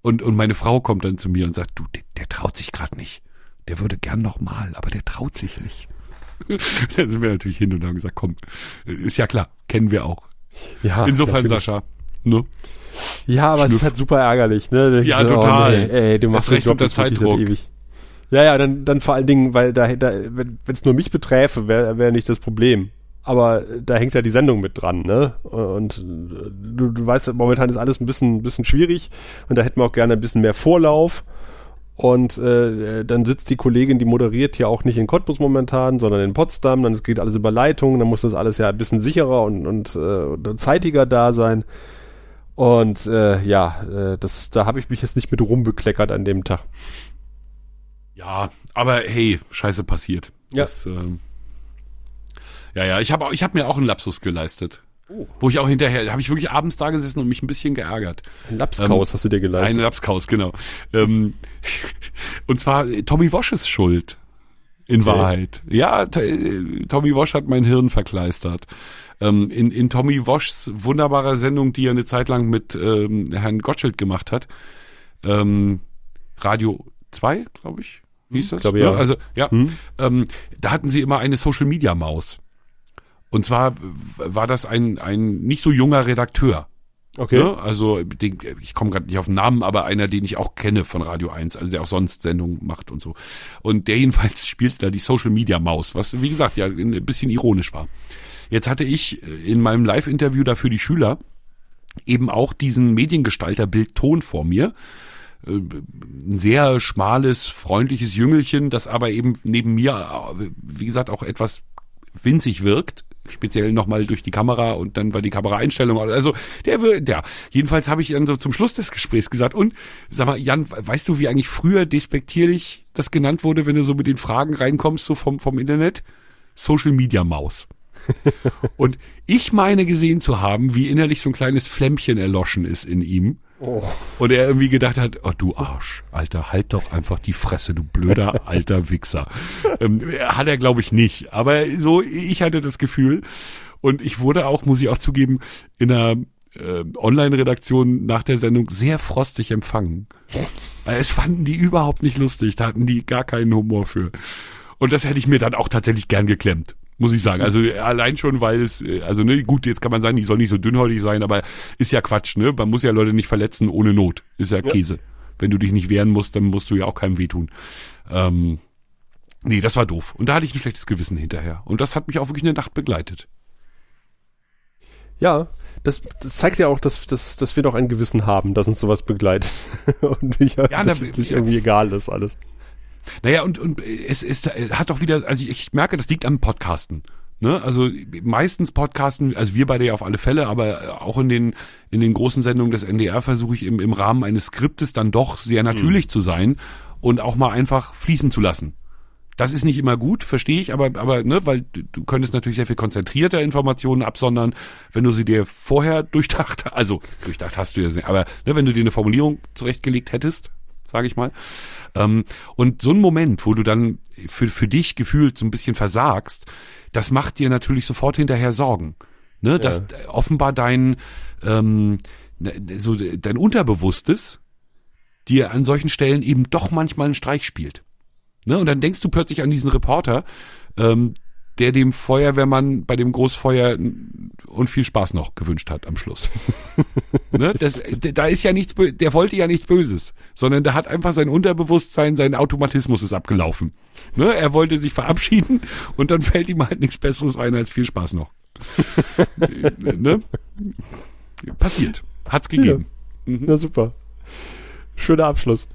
Und, und meine Frau kommt dann zu mir und sagt, du, der, der traut sich gerade nicht. Der würde gern noch mal, aber der traut sich nicht. dann sind wir natürlich hin und haben gesagt, komm, ist ja klar, kennen wir auch. Ja, Insofern, natürlich. Sascha, ne? Ja, aber es Schnüff. ist halt super ärgerlich, ne? Da Ja, denkst du, total. nee, ey, du machst recht den Job unter Zeitdruck. ewig. Ja, ja, dann, dann vor allen Dingen, weil da, da wenn es nur mich beträfe, wäre wär nicht das Problem. Aber äh, da hängt ja die Sendung mit dran, ne? Und äh, du, du weißt, momentan ist alles ein bisschen, bisschen schwierig und da hätten wir auch gerne ein bisschen mehr Vorlauf. Und äh, dann sitzt die Kollegin, die moderiert hier auch nicht in Cottbus momentan, sondern in Potsdam. Dann geht alles über Leitung, dann muss das alles ja ein bisschen sicherer und, und, äh, und zeitiger da sein. Und äh, ja, äh, das, da habe ich mich jetzt nicht mit rumbekleckert an dem Tag. Ja, aber hey, Scheiße passiert. Ja. Das, ähm, ja, ja, ich habe ich hab mir auch einen Lapsus geleistet. Oh. Wo ich auch hinterher, da habe ich wirklich abends da gesessen und mich ein bisschen geärgert. Ein Lapskaus Ähm, hast du dir geleistet. Ein Lapskaus, genau. ähm, und zwar Tommy Walsh ist schuld. In Okay. Wahrheit. Ja, äh, Tommy Walsh hat mein Hirn verkleistert. Ähm, in, in Tommy Walshs wunderbarer Sendung, die er eine Zeit lang mit ähm, Herrn Gottschild gemacht hat, ähm, Radio 2, glaube ich, hieß das. glaube, ne? ja. Also, ja, Hm? ähm, da hatten sie immer eine Social Media Maus. Und zwar war das ein, ein nicht so junger Redakteur. Okay. Ne? Also den, ich komme gerade nicht auf den Namen, aber einer, den ich auch kenne von Radio 1, also der auch sonst Sendungen macht und so. Und der jedenfalls spielt da die Social Media Maus, was wie gesagt ja ein bisschen ironisch war. Jetzt hatte ich in meinem Live-Interview dafür die Schüler eben auch diesen Mediengestalter Bild Ton vor mir. Äh, Ein sehr schmales, freundliches Jüngelchen, das aber eben neben mir, äh, wie gesagt, auch etwas winzig wirkt, speziell nochmal durch die Kamera und dann war die Kameraeinstellung, also der wird, ja, jedenfalls habe ich dann so zum Schluss des Gesprächs gesagt und sag mal, Jan, weißt du, wie eigentlich früher despektierlich das genannt wurde, wenn du so mit den Fragen reinkommst, so vom, vom Internet? Social Media Maus. und ich meine gesehen zu haben, wie innerlich so ein kleines Flämmchen erloschen ist in ihm. Oh. Und er irgendwie gedacht hat, oh du Arsch, Alter, halt doch einfach die Fresse, du blöder alter Wichser. ähm, hat er, glaube ich, nicht. Aber so, ich hatte das Gefühl. Und ich wurde auch, muss ich auch zugeben, in einer äh, Online-Redaktion nach der Sendung sehr frostig empfangen. Es fanden die überhaupt nicht lustig, da hatten die gar keinen Humor für. Und das hätte ich mir dann auch tatsächlich gern geklemmt. Muss ich sagen. Also allein schon, weil es, äh, also ne, gut, jetzt kann man sagen, die soll nicht so dünnhäutig sein, aber ist ja Quatsch, ne? Man muss ja Leute nicht verletzen ohne Not. Ist ja Käse. Wenn du dich nicht wehren musst, dann musst du ja auch keinem wehtun. Ähm, nee, das war doof. Und da hatte ich ein schlechtes Gewissen hinterher. Und das hat mich auch wirklich eine Nacht begleitet. Ja, das, das zeigt ja auch, dass, dass, dass wir doch ein Gewissen haben, das uns sowas begleitet. und ich, ja, dass da- es irgendwie egal ist alles. Naja, und, und es ist, äh, hat doch wieder, also ich merke, das liegt am Podcasten. Ne? Also meistens Podcasten, also wir beide ja auf alle Fälle, aber auch in den, in den großen Sendungen des NDR versuche ich im, im Rahmen eines Skriptes dann doch sehr natürlich zu sein und auch mal einfach fließen zu lassen. Das ist nicht immer gut, verstehe ich, aber, aber ne, weil du, könntest natürlich sehr viel konzentrierter Informationen absondern, wenn du sie dir vorher durchdacht, also durchdacht hast du ja sehr, aber ne, wenn du dir eine Formulierung zurechtgelegt hättest, sage ich mal. Ähm, und so ein Moment, wo du dann für, für dich gefühlt so ein bisschen versagst, das macht dir natürlich sofort hinterher Sorgen. Ne, dass äh, offenbar dein, ähm, so dein Unterbewusstes dir an solchen Stellen eben doch manchmal einen Streich spielt. Ne, und dann denkst du plötzlich an diesen Reporter, ähm, der dem Feuerwehrmann bei dem Großfeuer und viel Spaß noch gewünscht hat am Schluss. ne, das, da ist ja nichts, der wollte ja nichts Böses, sondern da hat einfach sein Unterbewusstsein, sein Automatismus ist abgelaufen. Ne, er wollte sich verabschieden und dann fällt ihm halt nichts Besseres ein als viel Spaß noch. ne? Passiert. Hat's gegeben. Na super. Schöner Abschluss.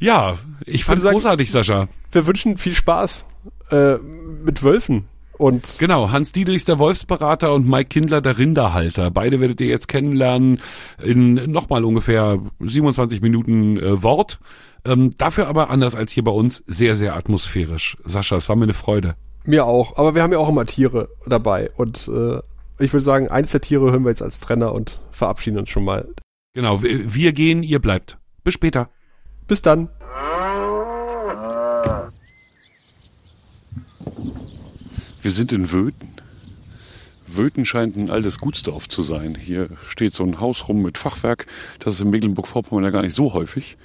Ja, ich fand sagen- großartig, Sascha. Wir wünschen viel Spaß äh, mit Wölfen. Und Genau, Hans Dietrichs der Wolfsberater und Mike Kindler der Rinderhalter. Beide werdet ihr jetzt kennenlernen in nochmal ungefähr 27 Minuten äh, Wort. Ähm, dafür aber anders als hier bei uns sehr, sehr atmosphärisch. Sascha, es war mir eine Freude. mir auch. Aber wir haben ja auch immer Tiere dabei. Und äh, ich würde sagen, eins der Tiere hören wir jetzt als Trenner und verabschieden uns schon mal. Genau, wir wir gehen, ihr bleibt. Bis später. Bis dann. Wir sind in Wöthen. Wöthen scheint ein altes Gutsdorf zu sein. Hier steht so ein Haus rum mit Fachwerk. Das ist in Mecklenburg-Vorpommern ja gar nicht so häufig.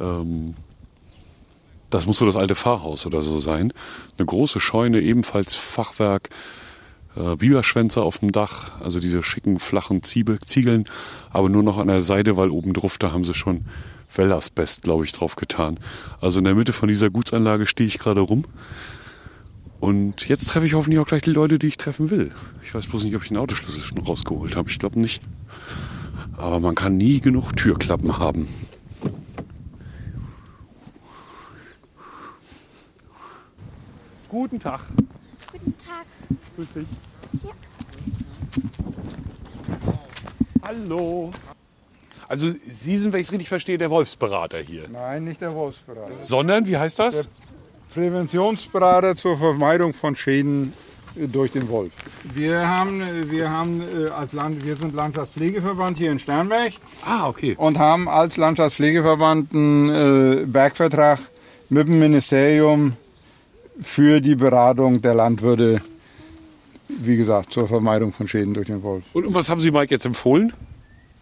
Ähm, das muss so das alte Pfarrhaus oder so sein. Eine große Scheune, ebenfalls Fachwerk. Äh, Biberschwänze auf dem Dach, also diese schicken flachen Ziebe, Ziegeln, aber nur noch an der Seite, weil oben drauf, da haben sie schon Wellasbest, glaube ich, drauf getan. Also in der Mitte von dieser Gutsanlage stehe ich gerade rum. Und jetzt treffe ich hoffentlich auch gleich die Leute, die ich treffen will. Ich weiß bloß nicht, ob ich den Autoschlüssel schon rausgeholt habe. Ich glaube nicht. Aber man kann nie genug Türklappen haben. Guten Tag. Guten Tag. Grüß dich. Ja. Hallo. Also Sie sind, wenn ich es richtig verstehe, der Wolfsberater hier. Nein, nicht der Wolfsberater. Sondern, wie heißt das? Präventionsberater zur Vermeidung von Schäden äh, durch den Wolf. Wir haben, äh, wir haben äh, als Land, wir sind Landschaftspflegeverband hier in Sternberg Ah, okay. und haben als Landschaftspflegeverband einen äh, Bergvertrag mit dem Ministerium für die Beratung der Landwirte, wie gesagt, zur Vermeidung von Schäden durch den Wolf. Und was haben Sie Mike jetzt empfohlen?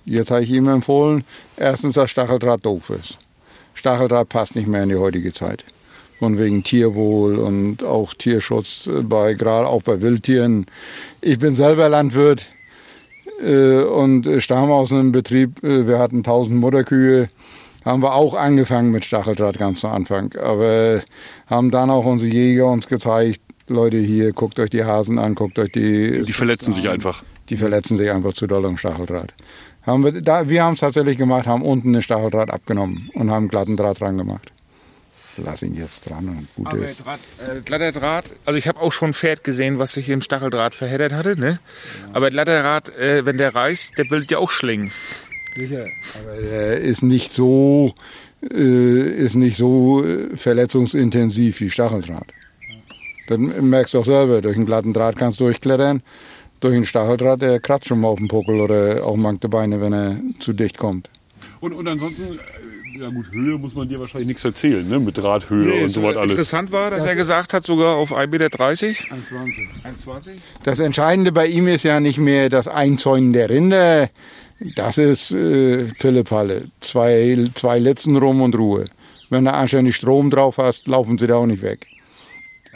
Jetzt habe ich ihm empfohlen, erstens, dass Stacheldraht doof ist. Stacheldraht passt nicht mehr in die heutige Zeit. Von wegen Tierwohl und auch Tierschutz bei, gerade auch bei Wildtieren. Ich bin selber Landwirt äh, und stamme aus einem Betrieb, äh, wir hatten 1000 Mutterkühe, haben wir auch angefangen mit Stacheldraht ganz zu Anfang. Aber haben dann auch unsere Jäger uns gezeigt, Leute hier, guckt euch die Hasen an, guckt euch die... Die verletzen sich einfach. Die verletzen sich einfach zu doll am Stacheldraht. Haben wir da, wir haben es tatsächlich gemacht, haben unten den Stacheldraht abgenommen und haben glatten Draht dran gemacht. Lass ihn jetzt dran und gut Aber ist. Draht, äh, glatter Draht, also ich habe auch schon ein Pferd gesehen, was sich im Stacheldraht verheddert hatte, ne? Aber glatter Draht, äh, wenn der reißt, der bildet ja auch Schlingen. Sicher. Aber er ist nicht so, äh, ist nicht so äh, verletzungsintensiv wie Stacheldraht. Das merkst du auch selber. Durch einen glatten Draht kannst du durchklettern. Durch einen Stacheldraht, der kratzt schon mal auf dem Puckel oder auch manche Beine, wenn er zu dicht kommt. Und, und ansonsten, ja gut, Höhe muss man dir wahrscheinlich nichts erzählen, ne? Mit Drahthöhe und so was alles. Interessant war, dass er gesagt hat, sogar auf 1,30 Meter. 1,20. 1,20? Das Entscheidende bei ihm ist ja nicht mehr das Einzäunen der Rinder. Das ist äh, Pillepalle. Zwei, zwei Litzen rum und Ruhe. Wenn du anständig Strom drauf hast, laufen sie da auch nicht weg.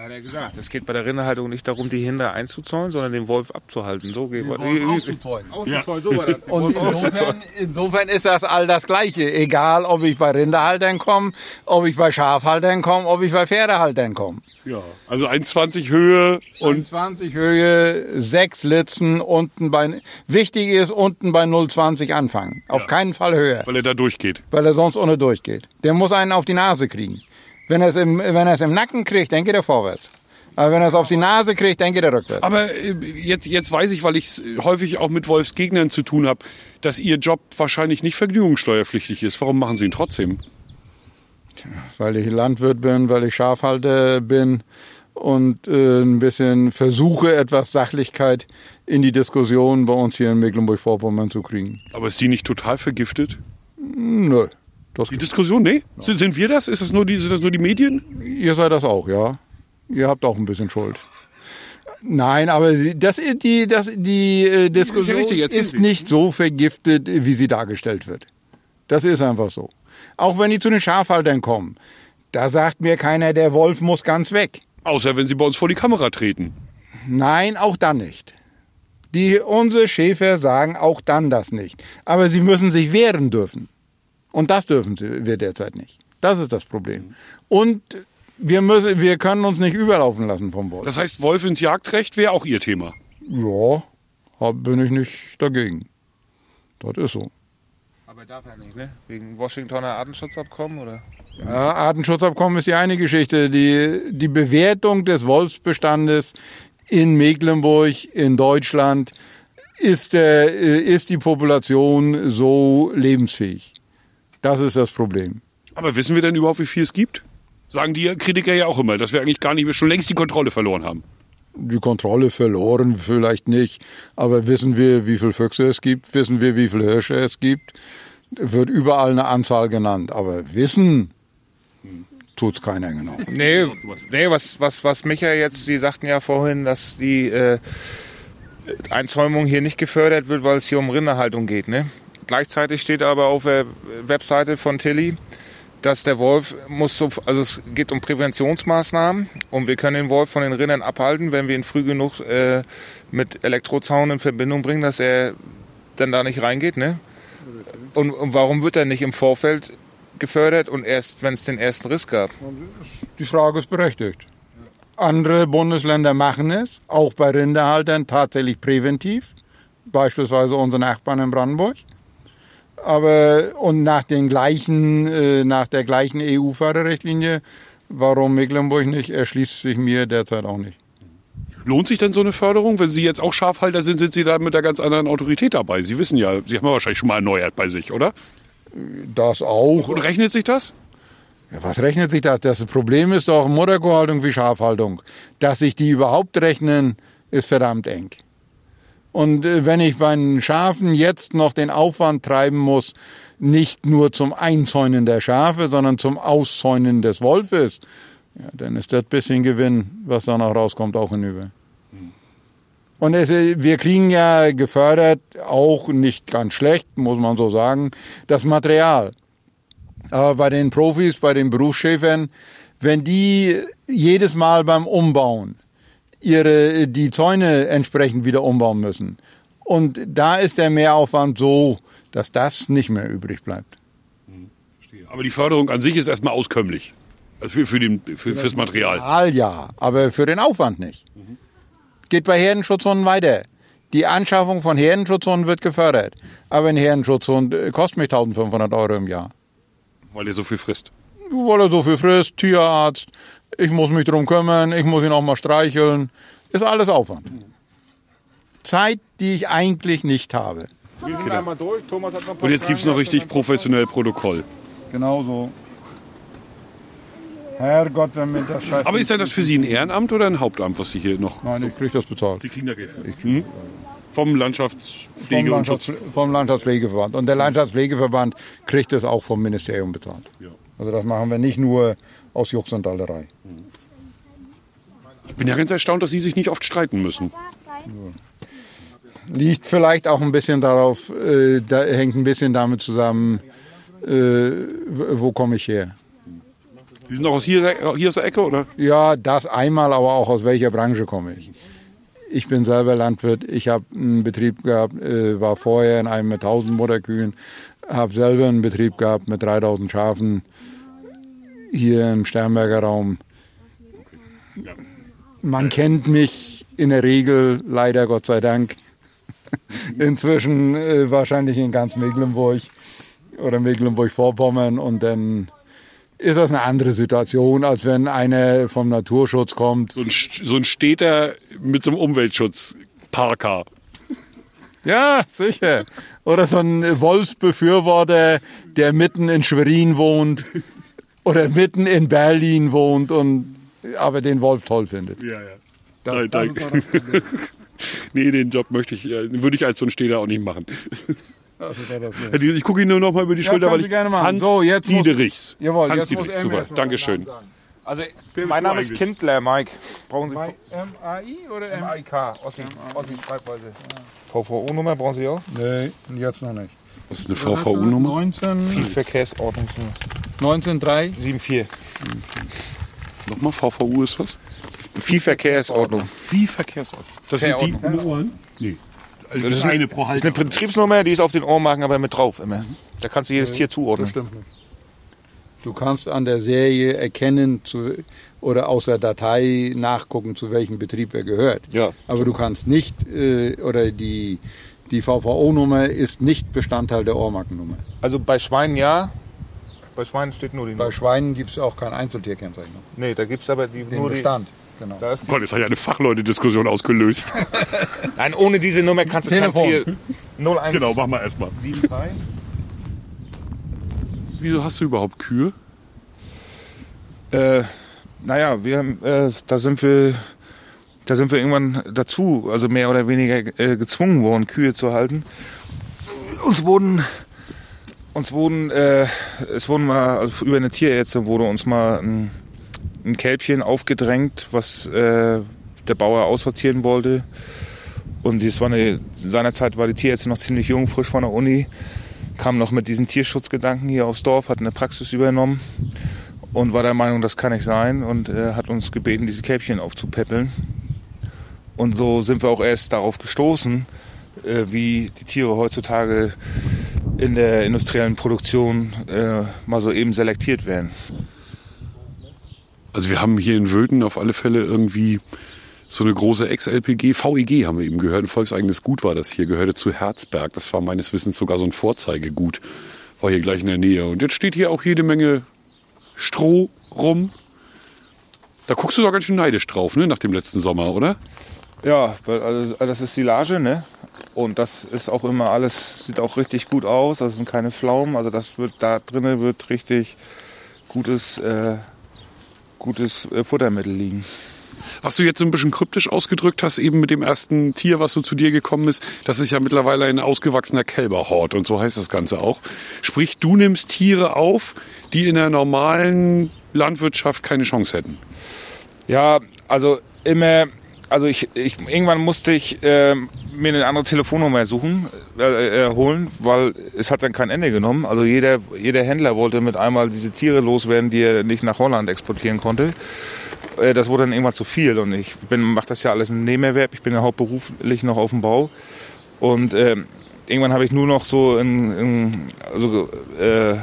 Hat er gesagt. Es geht bei der Rinderhaltung nicht darum, die Hinder einzuzäunen, sondern den Wolf abzuhalten. So geht auszuzäunen. Auszuzäunen, so war das. Den Und Wolf insofern, insofern ist das all das Gleiche. Egal, ob ich bei Rinderhaltern komme, ob ich bei Schafhaltern komme, ob ich bei Pferdehaltern komme. Ja, also 1,20 Höhe und 20 Höhe, sechs Litzen, unten bei, wichtig ist, unten bei 0,20 anfangen. Auf keinen Fall höher, weil er da durchgeht. weil er sonst ohne durchgeht. Der muss einen auf die Nase kriegen. Wenn er es im, wenn er es im Nacken kriegt, dann geht er vorwärts. Aber wenn er es auf die Nase kriegt, dann geht er rückwärts. Aber äh, jetzt, jetzt weiß ich, weil ich es häufig auch mit Wolfsgegnern zu tun habe, dass Ihr Job wahrscheinlich nicht vergnügungssteuerpflichtig ist. Warum machen Sie ihn trotzdem? weil ich Landwirt bin, weil ich Schafhalter bin und äh, ein bisschen versuche, etwas Sachlichkeit in die Diskussion bei uns hier in Mecklenburg-Vorpommern zu kriegen. Aber ist die nicht total vergiftet? Nö. Das, Die Diskussion, nee? Sind, sind wir das? Ist das nur die, sind das nur die Medien? ihr seid das auch, ja. Ihr habt auch ein bisschen Schuld. Nein, aber das, die, das, die äh, Diskussion richtig, erzählen ist Sie. nicht so vergiftet, wie sie dargestellt wird. Das ist einfach so. Auch wenn die zu den Schafhaltern kommen, da sagt mir keiner, der Wolf muss ganz weg. Außer wenn Sie bei uns vor die Kamera treten. Nein, auch dann nicht. Die, unsere Schäfer sagen auch dann das nicht. Aber sie müssen sich wehren dürfen. Und das dürfen wir derzeit nicht. Das ist das Problem. Und wir, müssen, wir können uns nicht überlaufen lassen vom Wolf. Das heißt, Wolf ins Jagdrecht wäre auch Ihr Thema. Ja, hab- bin ich nicht dagegen. Das ist so. Aber darf er nicht, ne? Wegen Washingtoner Artenschutzabkommen, oder? Ja, Artenschutzabkommen ist ja eine Geschichte. Die, die Bewertung des Wolfsbestandes in Mecklenburg, in Deutschland, ist, der, äh, ist die Population so lebensfähig? Das ist das Problem. Aber wissen wir denn überhaupt, wie viel es gibt? Sagen die Kritiker ja auch immer, dass wir eigentlich gar nicht mehr schon längst die Kontrolle verloren haben. Die Kontrolle verloren vielleicht nicht, aber wissen wir, wie viele Füchse es gibt? Wissen wir, wie viele Hirsche es gibt? Wird überall eine Anzahl genannt, aber wissen tut's keiner genau. Nee, nee was, was, was Micha jetzt, Sie sagten ja vorhin, dass die äh, Einzäumung hier nicht gefördert wird, weil es hier um Rinderhaltung geht. Ne? Gleichzeitig steht aber auf der Webseite von Tilly, dass der Wolf muss so, also es geht um Präventionsmaßnahmen und wir können den Wolf von den Rindern abhalten, wenn wir ihn früh genug äh, mit Elektrozaun in Verbindung bringen, dass er dann da nicht reingeht, ne? Und, und warum wird er nicht im Vorfeld gefördert und erst, wenn es den ersten Riss gab? Die Frage ist berechtigt. Andere Bundesländer machen es, auch bei Rinderhaltern tatsächlich präventiv, beispielsweise unsere Nachbarn in Brandenburg. Aber und nach den gleichen, äh, nach der gleichen EU-Förderrichtlinie, warum Mecklenburg nicht, erschließt sich mir derzeit auch nicht. Lohnt sich denn so eine Förderung? Wenn Sie jetzt auch Schafhalter sind, sind Sie da mit einer ganz anderen Autorität dabei. Sie wissen ja, Sie haben ja wahrscheinlich schon mal erneuert bei sich, oder? Das auch. Und rechnet sich das? Ja, was rechnet sich das? Das Problem ist doch Mutterkuhhaltung wie Schafhaltung. Dass sich die überhaupt rechnen, ist verdammt eng. Und äh, wenn ich bei den Schafen jetzt noch den Aufwand treiben muss, nicht nur zum Einzäunen der Schafe, sondern zum Auszäunen des Wolfes, ja, dann ist das bisschen Gewinn, was da noch rauskommt, auch hinüber. Und es, äh, wir kriegen ja gefördert, auch nicht ganz schlecht, muss man so sagen, das Material. Aber bei den Profis, bei den Berufsschäfern, wenn die jedes Mal beim Umbauen ihre, die Zäune entsprechend wieder umbauen müssen. Und da ist der Mehraufwand so, dass das nicht mehr übrig bleibt. Aber die Förderung an sich ist erstmal auskömmlich. Also für, für den, für, fürs Material. Material ja, aber für den Aufwand nicht. Geht bei Herdenschutzhunden weiter. Die Anschaffung von Herdenschutzhunden wird gefördert. Aber ein Herdenschutzhund äh, kostet mich 1500 Euro im Jahr. Weil der so viel frisst. Weil er so viel frisst, Tierarzt, ich muss mich drum kümmern, ich muss ihn auch mal streicheln. Ist alles Aufwand. Zeit, die ich eigentlich nicht habe. Wir sind einmal durch. Thomas hat noch ein paar Und jetzt gibt's noch richtig professionell Protokoll. Genau so. Herrgott, wenn mir das scheiße. Aber ist denn das für Sie ein Ehrenamt oder ein Hauptamt, was Sie hier noch... Nein, ich kriege das bezahlt. Die kriegen da Geld für. Hm? Vom Vom, Landschaftspflege und Schutz. Landschafts vom Landschaftspflegeverband. Und der Landschaftspflegeverband kriegt es auch vom Ministerium bezahlt. Ja. Also das machen wir nicht nur aus Jux und Dallerei. Ich bin ja ganz erstaunt, dass Sie sich nicht oft streiten müssen. Liegt vielleicht auch ein bisschen darauf, äh, da hängt ein bisschen damit zusammen, äh, wo komme ich her. Sie sind auch aus hier, hier aus der Ecke, oder? Ja, das einmal, aber auch aus welcher Branche komme ich. Ich bin selber Landwirt. Ich habe einen Betrieb gehabt, äh, war vorher in einem mit 1000 Mutterkühen, habe selber einen Betrieb gehabt mit 3000 Schafen hier im Sternberger Raum. Man kennt mich in der Regel, leider Gott sei Dank, inzwischen äh, wahrscheinlich in ganz Mecklenburg oder Mecklenburg-Vorpommern und dann ist das eine andere Situation, als wenn einer vom Naturschutz kommt. So ein, so ein Städter mit so einem Umweltschutz-Parker. Ja, sicher. Oder so ein Wolfsbefürworter, der mitten in Schwerin wohnt oder mitten in Berlin wohnt und aber den Wolf toll findet. Ja, ja. Nein, danke. nee, den Job möchte ich, äh, würde ich als so ein Städter auch nicht machen. Ich gucke Ihnen nur noch mal über die Ja, Schulter, weil ich. Hans So, jetzt muss- Diederichs. Jawohl, Hans jetzt muss Diederichs, er super. Dankeschön. Also, mein Name ist? Kindler, Mike. Brauchen Sie M-A-I oder MIK, Ossi, Ossi Schreibweise. VVO-Nummer brauchen Sie auch? Nee, jetzt noch nicht. Das ist eine VVU-Nummer. 19, Verkehrsordnungsnummer. 19.3. 74. Nochmal, VVU ist was? Viehverkehrsordnung. Wie Verkehrsordnung. Das sind die Ohren? Nee. Also Das ist eine pro Das ist eine Betriebsnummer, die ist auf den Ohrmarken aber mit drauf immer. Da kannst du jedes Tier zuordnen. Stimmt. Du kannst an der Serie erkennen zu, oder aus der Datei nachgucken, zu welchem Betrieb er gehört. Ja. Aber du kannst nicht, äh, oder die, die VVO-Nummer ist nicht Bestandteil der Ohrmarkennummer. Also bei Schweinen ja. Bei Schweinen steht nur die Bei Nummer. Schweinen gibt es auch kein Einzeltierkennzeichen. Nee, da gibt es aber die, Den nur Bestand. Genau. Die, da ist die, Gott, jetzt hat ja eine Fachleute-Diskussion ausgelöst. Nein, ohne diese Nummer kannst du kein Tier. Telefon. 01 genau, mach mal erstmal. 73. Wieso hast du überhaupt Kühe? Äh, naja, wir, haben, äh, da sind wir, da sind wir irgendwann dazu, also mehr oder weniger äh, gezwungen worden, Kühe zu halten. Uns wurden uns wurden, äh, es wurden mal also über eine Tierärztin wurde uns mal ein, ein Kälbchen aufgedrängt, was äh, der Bauer aussortieren wollte. Und das war eine, seinerzeit war die Tierärztin noch ziemlich jung, frisch von der Uni, kam noch mit diesen Tierschutzgedanken hier aufs Dorf, hat eine Praxis übernommen und war der Meinung, das kann nicht sein und äh, hat uns gebeten, diese Kälbchen aufzupäppeln. Und so sind wir auch erst darauf gestoßen, äh, wie die Tiere heutzutage in der industriellen Produktion äh, mal so eben selektiert werden. Also wir haben hier in Wölden auf alle Fälle irgendwie so eine große Ex-LPG, VEG haben wir eben gehört, ein volkseigenes Gut war das hier, gehörte zu Herzberg. Das war meines Wissens sogar so ein Vorzeigegut, war hier gleich in der Nähe. Und jetzt steht hier auch jede Menge Stroh rum. Da guckst du doch ganz schön neidisch drauf, ne, nach dem letzten Sommer, oder? Ja, also das ist Silage, ne? Und das ist auch immer alles, sieht auch richtig gut aus. Das sind keine Pflaumen. Also das wird da drinnen wird richtig gutes, äh, gutes äh, Futtermittel liegen. Was du jetzt so ein bisschen kryptisch ausgedrückt hast, eben mit dem ersten Tier, was so zu dir gekommen ist, das ist ja mittlerweile ein ausgewachsener Kälberhort und so heißt das Ganze auch. Sprich, du nimmst Tiere auf, die in der normalen Landwirtschaft keine Chance hätten. Ja, also immer, also ich, ich irgendwann musste ich äh, mir eine andere Telefonnummer suchen, äh, äh, holen, weil es hat dann kein Ende genommen. Also jeder, jeder Händler wollte mit einmal diese Tiere loswerden, die er nicht nach Holland exportieren konnte. Äh, das wurde dann irgendwann zu viel und ich mache das ja alles im Nebenerwerb. Ich bin ja hauptberuflich noch auf dem Bau und äh, irgendwann habe ich nur noch so in, in also äh,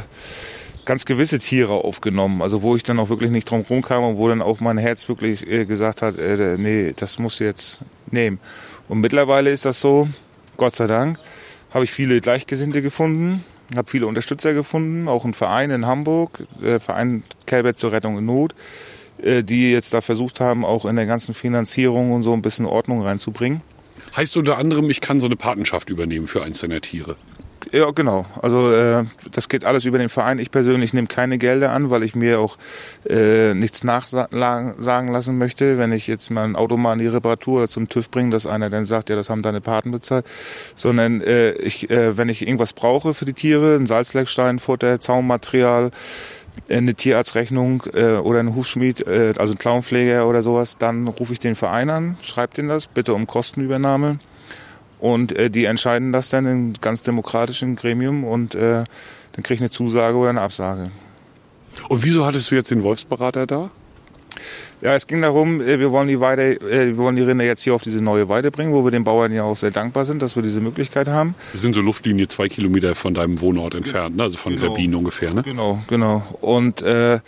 ganz gewisse Tiere aufgenommen, also wo ich dann auch wirklich nicht drum rumkam und wo dann auch mein Herz wirklich äh, gesagt hat, äh, nee, das musst du jetzt nehmen. Und mittlerweile ist das so, Gott sei Dank, habe ich viele Gleichgesinnte gefunden, habe viele Unterstützer gefunden, auch einen Verein in Hamburg, der Verein Kelbert zur Rettung in Not, äh, die jetzt da versucht haben, auch in der ganzen Finanzierung und so ein bisschen Ordnung reinzubringen. Heißt unter anderem, ich kann so eine Patenschaft übernehmen für eins deiner Tiere. Ja, genau. Also äh, das geht alles über den Verein. Ich persönlich nehme keine Gelder an, weil ich mir auch äh, nichts nachsagen lassen möchte. Wenn ich jetzt mal ein Auto mal in die Reparatur oder zum TÜV bringe, dass einer dann sagt, ja, das haben deine Paten bezahlt. Sondern äh, ich, äh, wenn ich irgendwas brauche für die Tiere, ein Salzleckstein, Futter, Zaummaterial, eine Tierarztrechnung äh, oder ein Hufschmied, äh, also ein Klauenpfleger oder sowas, dann rufe ich den Verein an, schreibe den das, bitte um Kostenübernahme. Und äh, die entscheiden das dann in ganz demokratischen Gremium und äh, dann kriege ich eine Zusage oder eine Absage. Und wieso hattest du jetzt den Wolfsberater da? Ja, es ging darum, äh, wir wollen die Weide, äh, wir wollen die Rinder jetzt hier auf diese neue Weide bringen, wo wir den Bauern ja auch sehr dankbar sind, dass wir diese Möglichkeit haben. Wir sind so Luftlinie zwei Kilometer von deinem Wohnort entfernt, ne? also von Genau. Verbien ungefähr. Ne? Genau, genau. Und äh,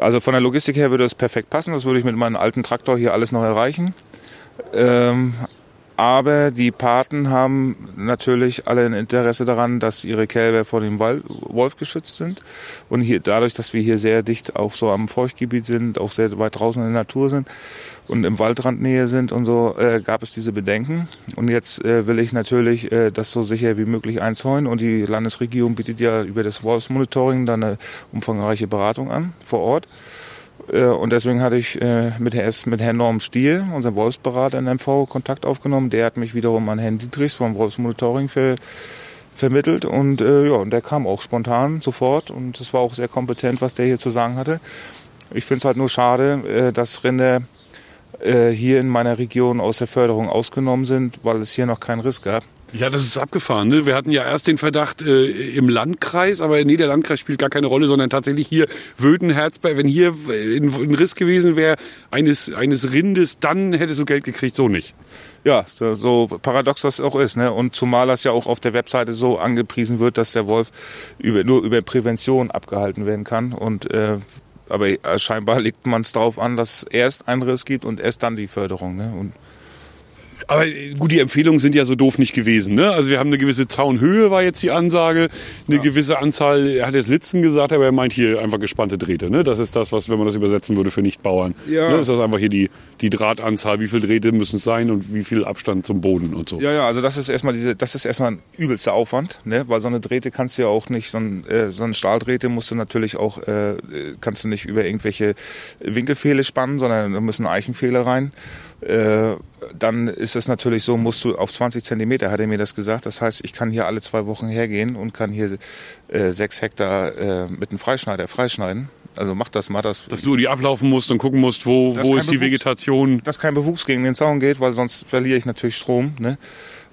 also von der Logistik her würde es perfekt passen. Das würde ich mit meinem alten Traktor hier alles noch erreichen. Ähm, aber die Paten haben natürlich alle ein Interesse daran, dass ihre Kälber vor dem Wolf geschützt sind. Und hier, dadurch, dass wir hier sehr dicht auch so am Feuchtgebiet sind, auch sehr weit draußen in der Natur sind und im Waldrandnähe sind und so, äh, gab es diese Bedenken. Und jetzt äh, will ich natürlich äh, das so sicher wie möglich einzäunen. Und die Landesregierung bietet ja über das Wolfsmonitoring dann eine umfangreiche Beratung an vor Ort. Äh, Und deswegen hatte ich äh, mit, Herr- mit Herrn Norm Stiel, unserem Wolfsberater in MV, Kontakt aufgenommen. Der hat mich wiederum an Herrn Dietrichs vom Wolfsmonitoring ver, vermittelt. Und äh, ja, und der kam auch spontan sofort. Und es war auch sehr kompetent, was der hier zu sagen hatte. Ich finde es halt nur schade, dass Rinder äh, hier in meiner Region aus der Förderung ausgenommen sind, weil es hier noch keinen Riss gab. Ja, das ist abgefahren. Ne? Wir hatten ja erst den Verdacht äh, im Landkreis, aber nee, der Landkreis spielt gar keine Rolle, sondern tatsächlich hier Wöden, Herzberg. Wenn hier ein, Riss gewesen wäre eines, eines Rindes, dann hättest du Geld gekriegt, so nicht. Ja, so- so paradox das auch ist. Ne? Und zumal das ja auch auf der Webseite so angepriesen wird, dass der Wolf über, nur über Prävention abgehalten werden kann. Und äh, aber äh, scheinbar legt man es darauf an, dass erst einen Riss gibt und erst dann die Förderung. Ne? Und Aber äh, gut, die Empfehlungen sind ja so doof nicht gewesen. Ne? Also wir haben eine gewisse Zaunhöhe, war jetzt die Ansage. Eine gewisse Anzahl, er hat jetzt Litzen gesagt, aber er meint hier einfach gespannte Drähte. Ne? Das ist das, was, wenn man das übersetzen würde für Nichtbauern. Ja. Ne? Ist das einfach hier die, die Drahtanzahl, wie viele Drähte müssen es sein und wie viel Abstand zum Boden und so. Ja, ja, also das ist erstmal diese, das ist erstmal ein übelster Aufwand, ne? Weil so eine Drähte kannst du ja auch nicht, so ein, äh, so eine Stahldrähte musst du natürlich auch, äh, kannst du nicht über irgendwelche Winkelfehle spannen, sondern da müssen Eichenfehle rein. Äh, dann ist es natürlich so, musst du auf 20 Zentimeter, hat er mir das gesagt. Das heißt, ich kann hier alle zwei Wochen hergehen und kann hier äh, sechs Hektar äh, mit einem Freischneider freischneiden. Also mach das, mach das. Dass du die ablaufen musst und gucken musst, wo, wo ist die Bewuchs- Vegetation. Dass kein Bewuchs gegen den Zaun geht, weil sonst verliere ich natürlich Strom. Ne?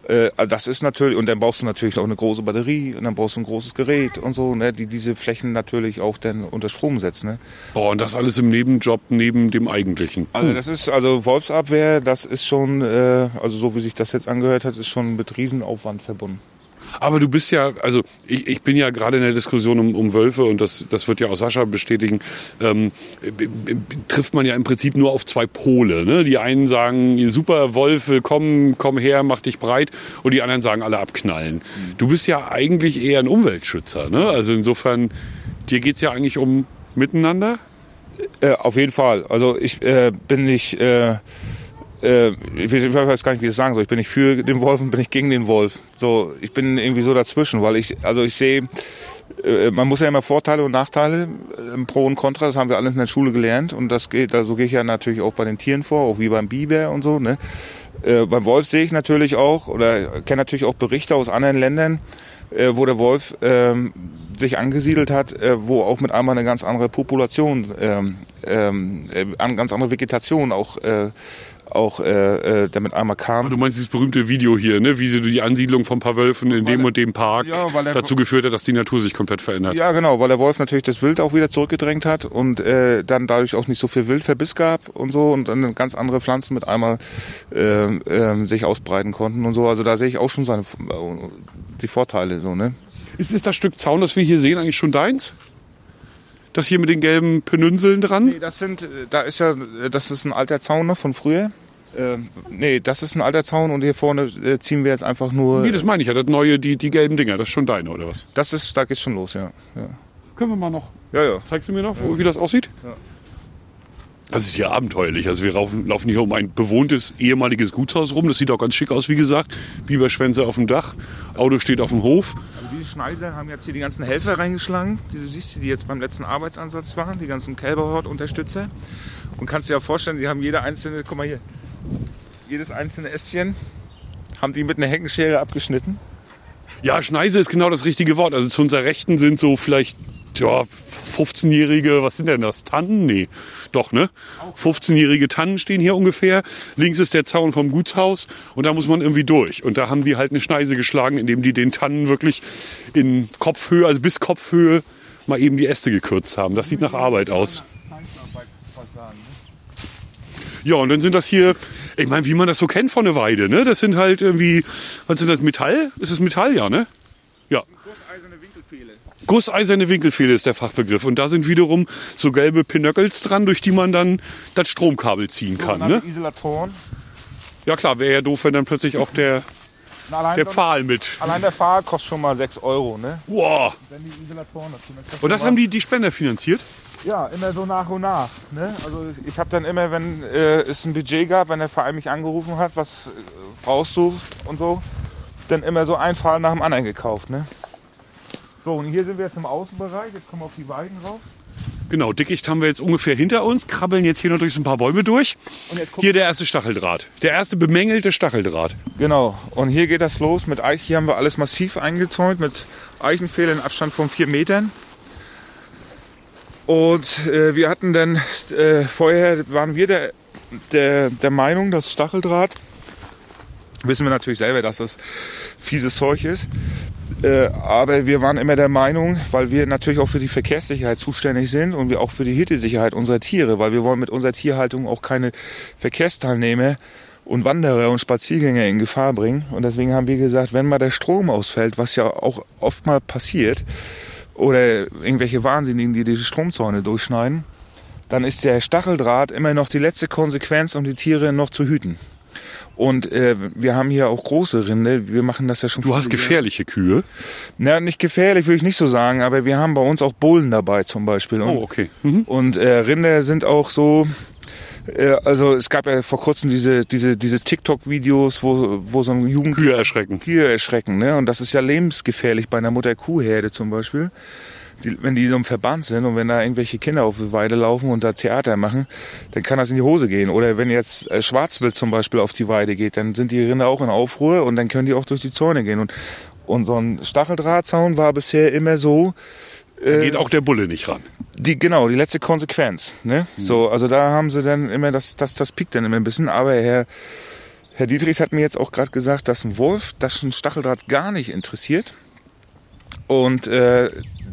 Äh, also das ist natürlich, und dann brauchst du natürlich auch eine große Batterie und dann brauchst du ein großes Gerät und so, ne? die diese Flächen natürlich auch dann unter Strom setzen. Ne? Boah, und das alles im Nebenjob neben dem eigentlichen. Also das ist, also Wolfsabwehr, das ist schon, äh, also so wie sich das jetzt angehört hat, ist schon mit Riesenaufwand verbunden. Aber du bist ja, also ich, ich bin ja gerade in der Diskussion um, um Wölfe und das, das wird ja auch Sascha bestätigen, ähm, trifft man ja im Prinzip nur auf zwei Pole. Ne? Die einen sagen, super Wolfe, komm, komm her, mach dich breit und die anderen sagen, alle abknallen. Du bist ja eigentlich eher ein Umweltschützer. Ne? Also insofern, dir geht's ja eigentlich um Miteinander. Äh, auf jeden Fall. Also ich äh, bin nicht, äh, äh, ich weiß- gar nicht, wie ich das sagen soll. Ich bin nicht für den Wolf und bin nicht gegen den Wolf. So, ich bin irgendwie so dazwischen, weil ich, also ich sehe, äh, man muss ja immer Vorteile und Nachteile, äh, Pro und Contra, das haben wir alles in der Schule gelernt und das geht, also gehe ich ja natürlich auch bei den Tieren vor, auch wie beim Biber und so. Ne? Äh, beim Wolf sehe ich natürlich auch oder kenne natürlich auch Berichte aus anderen Ländern, äh, wo der Wolf ähm, sich angesiedelt hat, äh, wo auch mit einmal eine ganz andere Population, ähm, ähm, äh, eine ganz andere Vegetation auch, äh, auch äh, äh, damit einmal kam. Du meinst dieses berühmte Video hier, ne? wie sie die Ansiedlung von ein paar Wölfen in dem und dem Park Ja, weil dazu geführt hat, dass die Natur sich komplett verändert. Ja, genau, weil der Wolf natürlich das Wild auch wieder zurückgedrängt hat und äh, dann dadurch auch nicht so viel Wildverbiss gab und so und dann ganz andere Pflanzen mit einmal äh, ähm, sich ausbreiten konnten und so. Also da sehe ich auch schon seine, die Vorteile so, ne? Ist, ist das Stück Zaun, das wir hier sehen, eigentlich schon deins? Das hier mit den gelben Penünseln dran? Nee, das sind, äh, da ist ja, äh, das ist ein alter Zaun noch von früher. Ähm, nee, das ist ein alter Zaun und hier vorne äh, ziehen wir jetzt einfach nur. Nee, das meine ich ja, das neue, die, die gelben Dinger, das ist schon deine, oder was? das ist, da geht's schon los, ja. Ja, Können wir mal noch. ja. ja. Zeigst du mir noch, wo, wie das aussieht? Ja. Das ist ja abenteuerlich. Also wir laufen, laufen hier um ein bewohntes ehemaliges Gutshaus rum. Das sieht auch ganz schick aus, wie gesagt. Biberschwänze auf dem Dach. Auto steht auf dem Hof. Also diese Schneider haben jetzt hier die ganzen Helfer reingeschlagen. Die, du siehst, die jetzt beim letzten Arbeitsansatz waren, die ganzen Kälberhort-Unterstützer. Und kannst dir ja vorstellen, die haben jede einzelne, guck mal hier, jedes einzelne Ästchen haben die mit einer Heckenschere abgeschnitten. Ja, Schneise ist genau das richtige Wort. Also zu unserer Rechten sind so vielleicht ja, 15-jährige, was sind denn das? Tannen? Nee, doch, ne? 15-jährige Tannen stehen hier ungefähr. Links ist der Zaun vom Gutshaus und da muss man irgendwie durch. Und da haben die halt eine Schneise geschlagen, indem die den Tannen wirklich in Kopfhöhe, also bis Kopfhöhe, mal eben die Äste gekürzt haben. Das sieht nach Arbeit aus. Ja, und dann sind das hier, ich meine, wie man das so kennt von der Weide, ne? Das sind halt irgendwie, was sind das, Metall? Ist das Metall, ja, ne? Ja. Gusseiserne Winkelpfähle. Gusseiserne Winkelfehle ist der Fachbegriff. Und da sind wiederum so gelbe Pinöckels dran, durch die man dann das Stromkabel ziehen kann. Ne? Isolatoren. Ja klar, wäre ja doof, wenn dann plötzlich auch der, Und Allein, der Pfahl mit. allein der Pfahl kostet schon mal 6 Euro, ne? Wow. Und du das haben die, die Spender finanziert? Ja, immer so nach und nach. Ne? Also ich habe dann immer, wenn äh, es ein Budget gab, wenn der Verein mich angerufen hat, was äh, brauchst du und so, dann immer so ein Pfahl nach dem anderen gekauft. Ne? So, und hier sind wir jetzt im Außenbereich, jetzt kommen wir auf die Weiden raus. Genau, Dickicht haben wir jetzt ungefähr hinter uns, krabbeln jetzt hier noch durch so ein paar Bäume durch. Hier der erste Stacheldraht. Der erste bemängelte Stacheldraht. Genau, und hier geht das los mit Eich. Hier haben wir alles massiv eingezäunt mit Eichenpfählen in Abstand von vier Metern. Und äh, wir hatten dann, äh, vorher waren wir der, der, der Meinung, dass Stacheldraht, wissen wir natürlich selber, dass das fieses Zeug ist. Äh, aber wir waren immer der Meinung, weil wir natürlich auch für die Verkehrssicherheit zuständig sind und wir auch für die Hittesicherheit unserer Tiere, weil wir wollen mit unserer Tierhaltung auch keine Verkehrsteilnehmer und Wanderer und Spaziergänger in Gefahr bringen. Und deswegen haben wir gesagt, wenn mal der Strom ausfällt, was ja auch oft mal passiert, oder irgendwelche Wahnsinnigen, die die Stromzäune durchschneiden, dann ist der Stacheldraht immer noch die letzte Konsequenz, um die Tiere noch zu hüten. Und äh, wir haben hier auch große Rinde. Wir machen das ja schon. Du hast gefährliche Kühe. Na, nicht gefährlich, würde ich nicht so sagen, aber wir haben bei uns auch Bullen dabei zum Beispiel. Und, Oh, okay. Mhm. und äh, Rinder sind auch so. Äh, also es gab ja vor kurzem diese, diese, diese TikTok-Videos, wo, wo so ein Jugendlicher Kühe erschrecken. Kühe erschrecken. Ne? Und das ist ja lebensgefährlich bei einer Mutter-Kuhherde zum Beispiel. Die, wenn die so im Verband sind und wenn da irgendwelche Kinder auf die Weide laufen und da Theater machen, dann kann das in die Hose gehen. Oder wenn jetzt äh, Schwarzwild zum Beispiel auf die Weide geht, dann sind die Rinder auch in Aufruhr und dann können die auch durch die Zäune gehen. Und, und so ein Stacheldrahtzaun war bisher immer so, Da geht auch der Bulle nicht ran. die, genau, die letzte Konsequenz. Ne? So, also da haben sie dann immer, das, das, das piekt dann immer ein bisschen. Aber Herr, Herr Dietrichs hat mir jetzt auch gerade gesagt, dass ein Wolf, das ein Stacheldraht gar nicht interessiert. Und äh,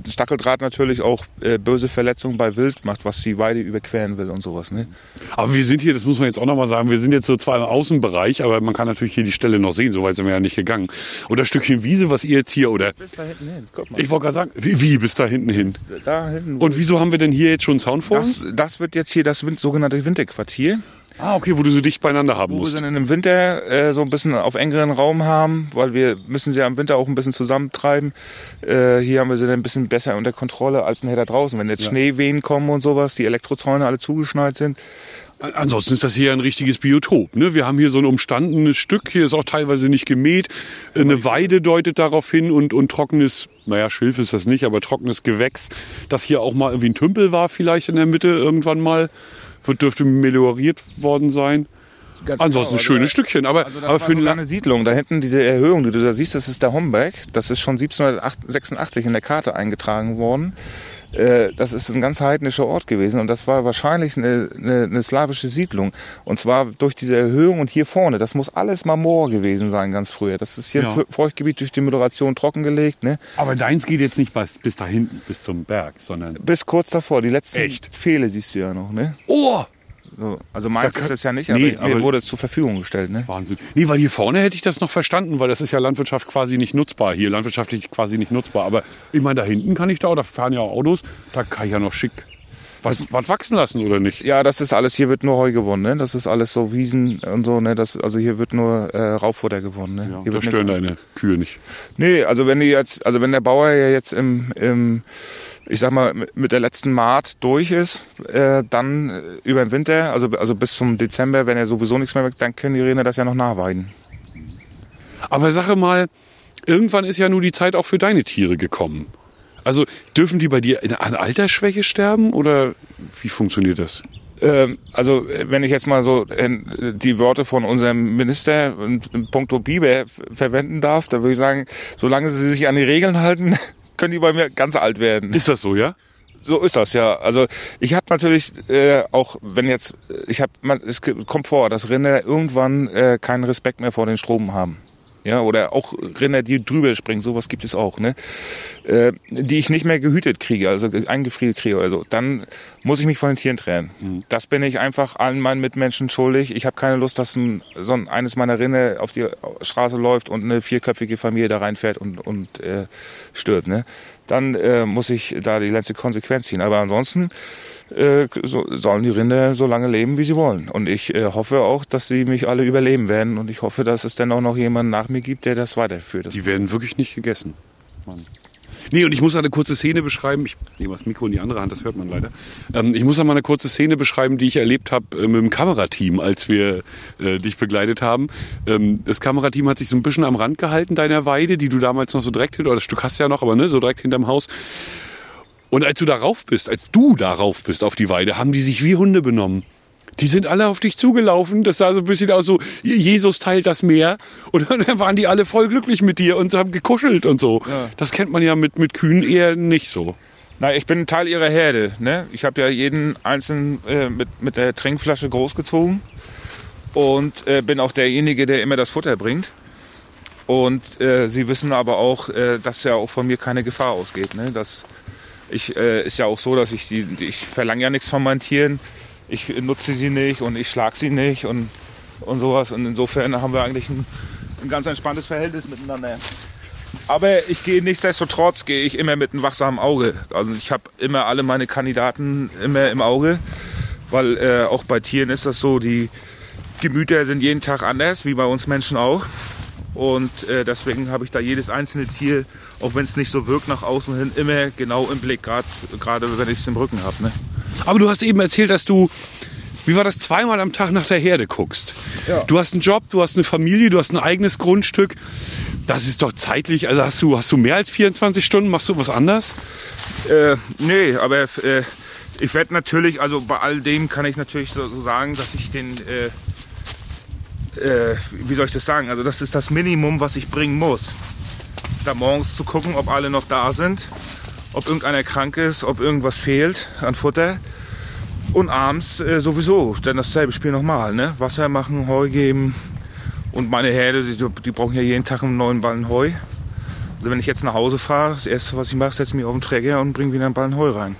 Stacheldraht natürlich auch äh, böse Verletzungen bei Wild macht, was die Weide überqueren will und sowas. Ne? Aber wir sind hier, das muss man jetzt auch nochmal sagen, wir sind jetzt so zwar im Außenbereich, aber man kann natürlich hier die Stelle noch sehen, so weit sind wir ja nicht gegangen. Und das Stückchen Wiese, was ihr jetzt hier, oder Bis da hinten hin, guck mal. ich wollte gerade sagen, wie, wie bis da hinten hin? da hinten. Und wieso haben wir denn hier jetzt schon einen Zaun vor das, das wird jetzt hier das sogenannte Winterquartier. Ah, okay, wo du so dicht beieinander haben Wo wir musst. dann im Winter äh, so ein bisschen auf engeren Raum haben, weil wir müssen sie ja im Winter auch ein bisschen zusammentreiben. Äh, hier haben wir sie dann ein bisschen besser unter Kontrolle als nachher da draußen. Wenn jetzt Schneewehen kommen und sowas, die Elektrozäune alle zugeschneit sind. Ansonsten ist das hier ein richtiges Biotop. Ne? Wir haben hier so ein umstandenes Stück, hier ist auch teilweise nicht gemäht. Eine Weide deutet darauf hin und, und trockenes, naja, Schilf ist das nicht, aber trockenes Gewächs, das hier auch mal irgendwie ein Tümpel war vielleicht in der Mitte irgendwann mal. Wird, dürfte melioriert worden sein. Ganz Ansonsten ein genau, schönes also- Stückchen, aber, Also aber für ein eine Siedlung. Da hinten diese Erhöhung, die du da siehst, das ist der Homberg. Das ist schon 1786 in der Karte eingetragen worden. Äh, Das ist ein ganz heidnischer Ort gewesen und das war wahrscheinlich eine, eine, eine slawische Siedlung. Und zwar durch diese Erhöhung und hier vorne. Das muss alles mal Moor gewesen sein, ganz früher. Das ist hier Ja. ein Feuchtgebiet durch die Moderation trockengelegt. Ne? Aber deins geht jetzt nicht bis, bis da hinten, bis zum Berg, sondern. Bis kurz davor. Die letzten Echt? Pfähle siehst du ja noch. Ne? Oh! So. Also meins Da ist kann- es ja nicht, Nee, aber, mir aber- wurde es zur Verfügung gestellt. Ne? Wahnsinn. Nee, weil hier vorne hätte ich das noch verstanden, weil das ist ja Landwirtschaft quasi nicht nutzbar. Hier landwirtschaftlich quasi nicht nutzbar. Aber ich meine, da hinten kann ich da, da fahren ja auch Autos, da kann ich ja noch schick was, was wachsen lassen, oder nicht? Ja, das ist alles, hier wird nur Heu gewonnen, ne? Das ist alles so Wiesen und so, ne? Das, also hier wird nur äh, Rauffutter gewonnen, ne? Ja, hier da stören deine Kühe nicht. Nee, also wenn die jetzt, also wenn der Bauer ja jetzt im, im ich sag mal, mit- der letzten Maat durch ist, äh, dann äh, über den Winter, also, also bis zum Dezember, wenn er sowieso nichts mehr weckt, dann können die Rinder das ja noch nachweiden. Aber sage mal, irgendwann ist ja nur die Zeit auch für deine Tiere gekommen. Also dürfen die bei dir in- an Altersschwäche sterben oder wie funktioniert das? Ähm, also wenn ich jetzt mal so äh, die Worte von unserem Minister in, puncto Biber verwenden darf, da würde ich sagen, solange sie sich an die Regeln halten, können die bei mir ganz alt werden. Ist das so, ja? So ist das ja. Also ich habe natürlich äh, auch, wenn jetzt, ich habe, es kommt vor, dass Rinder irgendwann äh, keinen Respekt mehr vor den Strom haben. Ja, oder auch Rinder, die drüber springen, sowas gibt es auch, ne? Äh, die ich nicht mehr gehütet kriege, also ge- eingefriert kriege oder so. Dann muss ich mich von den Tieren trennen. Das bin ich einfach allen meinen Mitmenschen schuldig. Ich habe keine Lust, dass ein, so ein, eines meiner Rinder auf die Straße läuft und eine vierköpfige Familie da reinfährt und, und äh, stirbt, ne? Dann äh, muss ich da die letzte Konsequenz ziehen. Aber ansonsten äh, so, sollen die Rinder so lange leben, wie sie wollen. Und ich äh, hoffe auch, dass sie mich alle überleben werden. Und ich hoffe, dass es dann auch noch jemanden nach mir gibt, der das weiterführt. Das Die werden wirklich nicht gegessen. Mann. Nee, und ich muss eine kurze Szene beschreiben. Ich nehme das Mikro in die andere Hand, das hört man leider. Ähm, ich muss mal eine kurze Szene beschreiben, die ich erlebt habe äh, mit dem Kamerateam, als wir äh, dich begleitet haben. Ähm, das Kamerateam hat sich so ein bisschen am Rand gehalten deiner Weide, die du damals noch so direkt hinter, oder das Stück hast du ja noch, aber ne, so direkt hinterm Haus. Und als du darauf bist, als du darauf bist auf die Weide, haben die sich wie Hunde benommen. Die sind alle auf dich zugelaufen. Das sah so ein bisschen aus so, Jesus teilt das Meer. Und dann waren die alle voll glücklich mit dir und haben gekuschelt und so. Das kennt man ja mit, mit Kühen eher nicht so. Na, ich bin Teil ihrer Herde. Ne? Ich habe ja jeden einzelnen äh, mit, mit der Trinkflasche großgezogen und äh, bin auch derjenige, der immer das Futter bringt. Und äh, sie wissen aber auch, äh, dass ja auch von mir keine Gefahr ausgeht. Ne? Das ich, äh, ist ja auch so, dass ich die, ich verlange ja nichts von meinen Tieren. Ich nutze sie nicht und ich schlag sie nicht und, und sowas. Und insofern haben wir eigentlich ein, ein ganz entspanntes Verhältnis miteinander. Aber ich gehe nichtsdestotrotz gehe ich immer mit einem wachsamen Auge. Also ich habe immer alle meine Kandidaten immer im Auge, weil äh, auch bei Tieren ist das so, die Gemüter sind jeden Tag anders, wie bei uns Menschen auch. Und äh, deswegen habe ich da jedes einzelne Tier, auch wenn es nicht so wirkt nach außen hin, immer genau im Blick, gerade wenn ich es im Rücken habe. Ne? Aber du hast eben erzählt, dass du wie war das zweimal am Tag nach der Herde guckst. Ja. Du hast einen Job, du hast eine Familie, du hast ein eigenes Grundstück. Das ist doch zeitlich, also hast du, hast du mehr als 24 Stunden, machst du was anders? Äh, nee, aber äh, ich werde natürlich, also bei all dem kann ich natürlich so, so sagen, dass ich den, äh, äh, wie soll ich das sagen, also das ist das Minimum, was ich bringen muss. Da morgens zu gucken, ob alle noch da sind, ob irgendeiner krank ist, ob irgendwas fehlt an Futter. Und abends äh, sowieso, dann dasselbe Spiel nochmal, ne? Wasser machen, Heu geben. Und meine Herde, die, die brauchen ja jeden Tag einen neuen Ballen Heu. Also wenn ich jetzt nach Hause fahre, das erste, was ich mache, setze mich auf den Träger und bringe wieder einen Ballen Heu rein.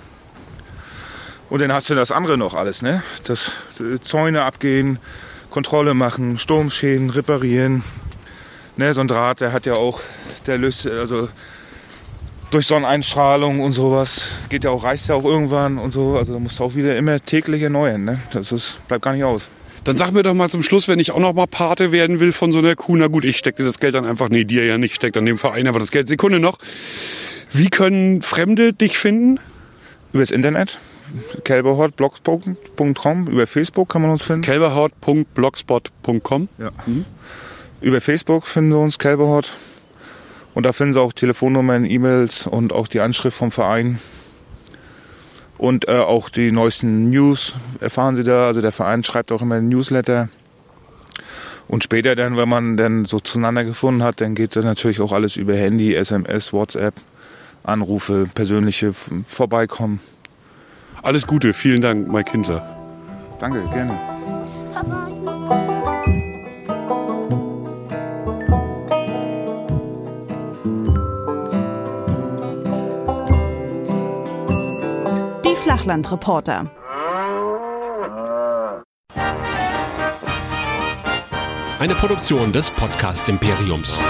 Und dann hast du das andere noch alles, ne? Das äh, Zäune abgehen, Kontrolle machen, Sturmschäden reparieren. Ne, so ein Draht, der hat ja auch, der löst, also durch Sonneneinstrahlung und sowas, geht ja auch, reißt ja auch irgendwann und so. Also da musst du auch wieder immer täglich erneuern, ne? Das ist, bleibt gar nicht aus. Dann sag mir doch mal zum Schluss, wenn ich auch noch mal Pate werden will von so einer Kuh, na gut, ich stecke das Geld dann einfach, nee, dir ja nicht, steckt an dem Verein aber das Geld. Sekunde noch. Wie können Fremde dich finden? Übers Internet, kelberhort.blogspot.com, über Facebook kann man uns finden. kelberhort.blogspot.com Ja. Über Facebook finden Sie uns, Kelberhort. Und da finden Sie auch Telefonnummern, E-Mails und auch die Anschrift vom Verein. Und äh, auch die neuesten News erfahren Sie da. Also der Verein schreibt auch immer ein Newsletter. Und später dann, wenn man dann so zueinander gefunden hat, dann geht dann natürlich auch alles über Handy, SMS, WhatsApp, Anrufe, persönliche Vorbeikommen. Alles Gute, vielen Dank, Mike Kindler. Danke, gerne. Flachlandreporter. Eine Produktion des Podcast Imperiums.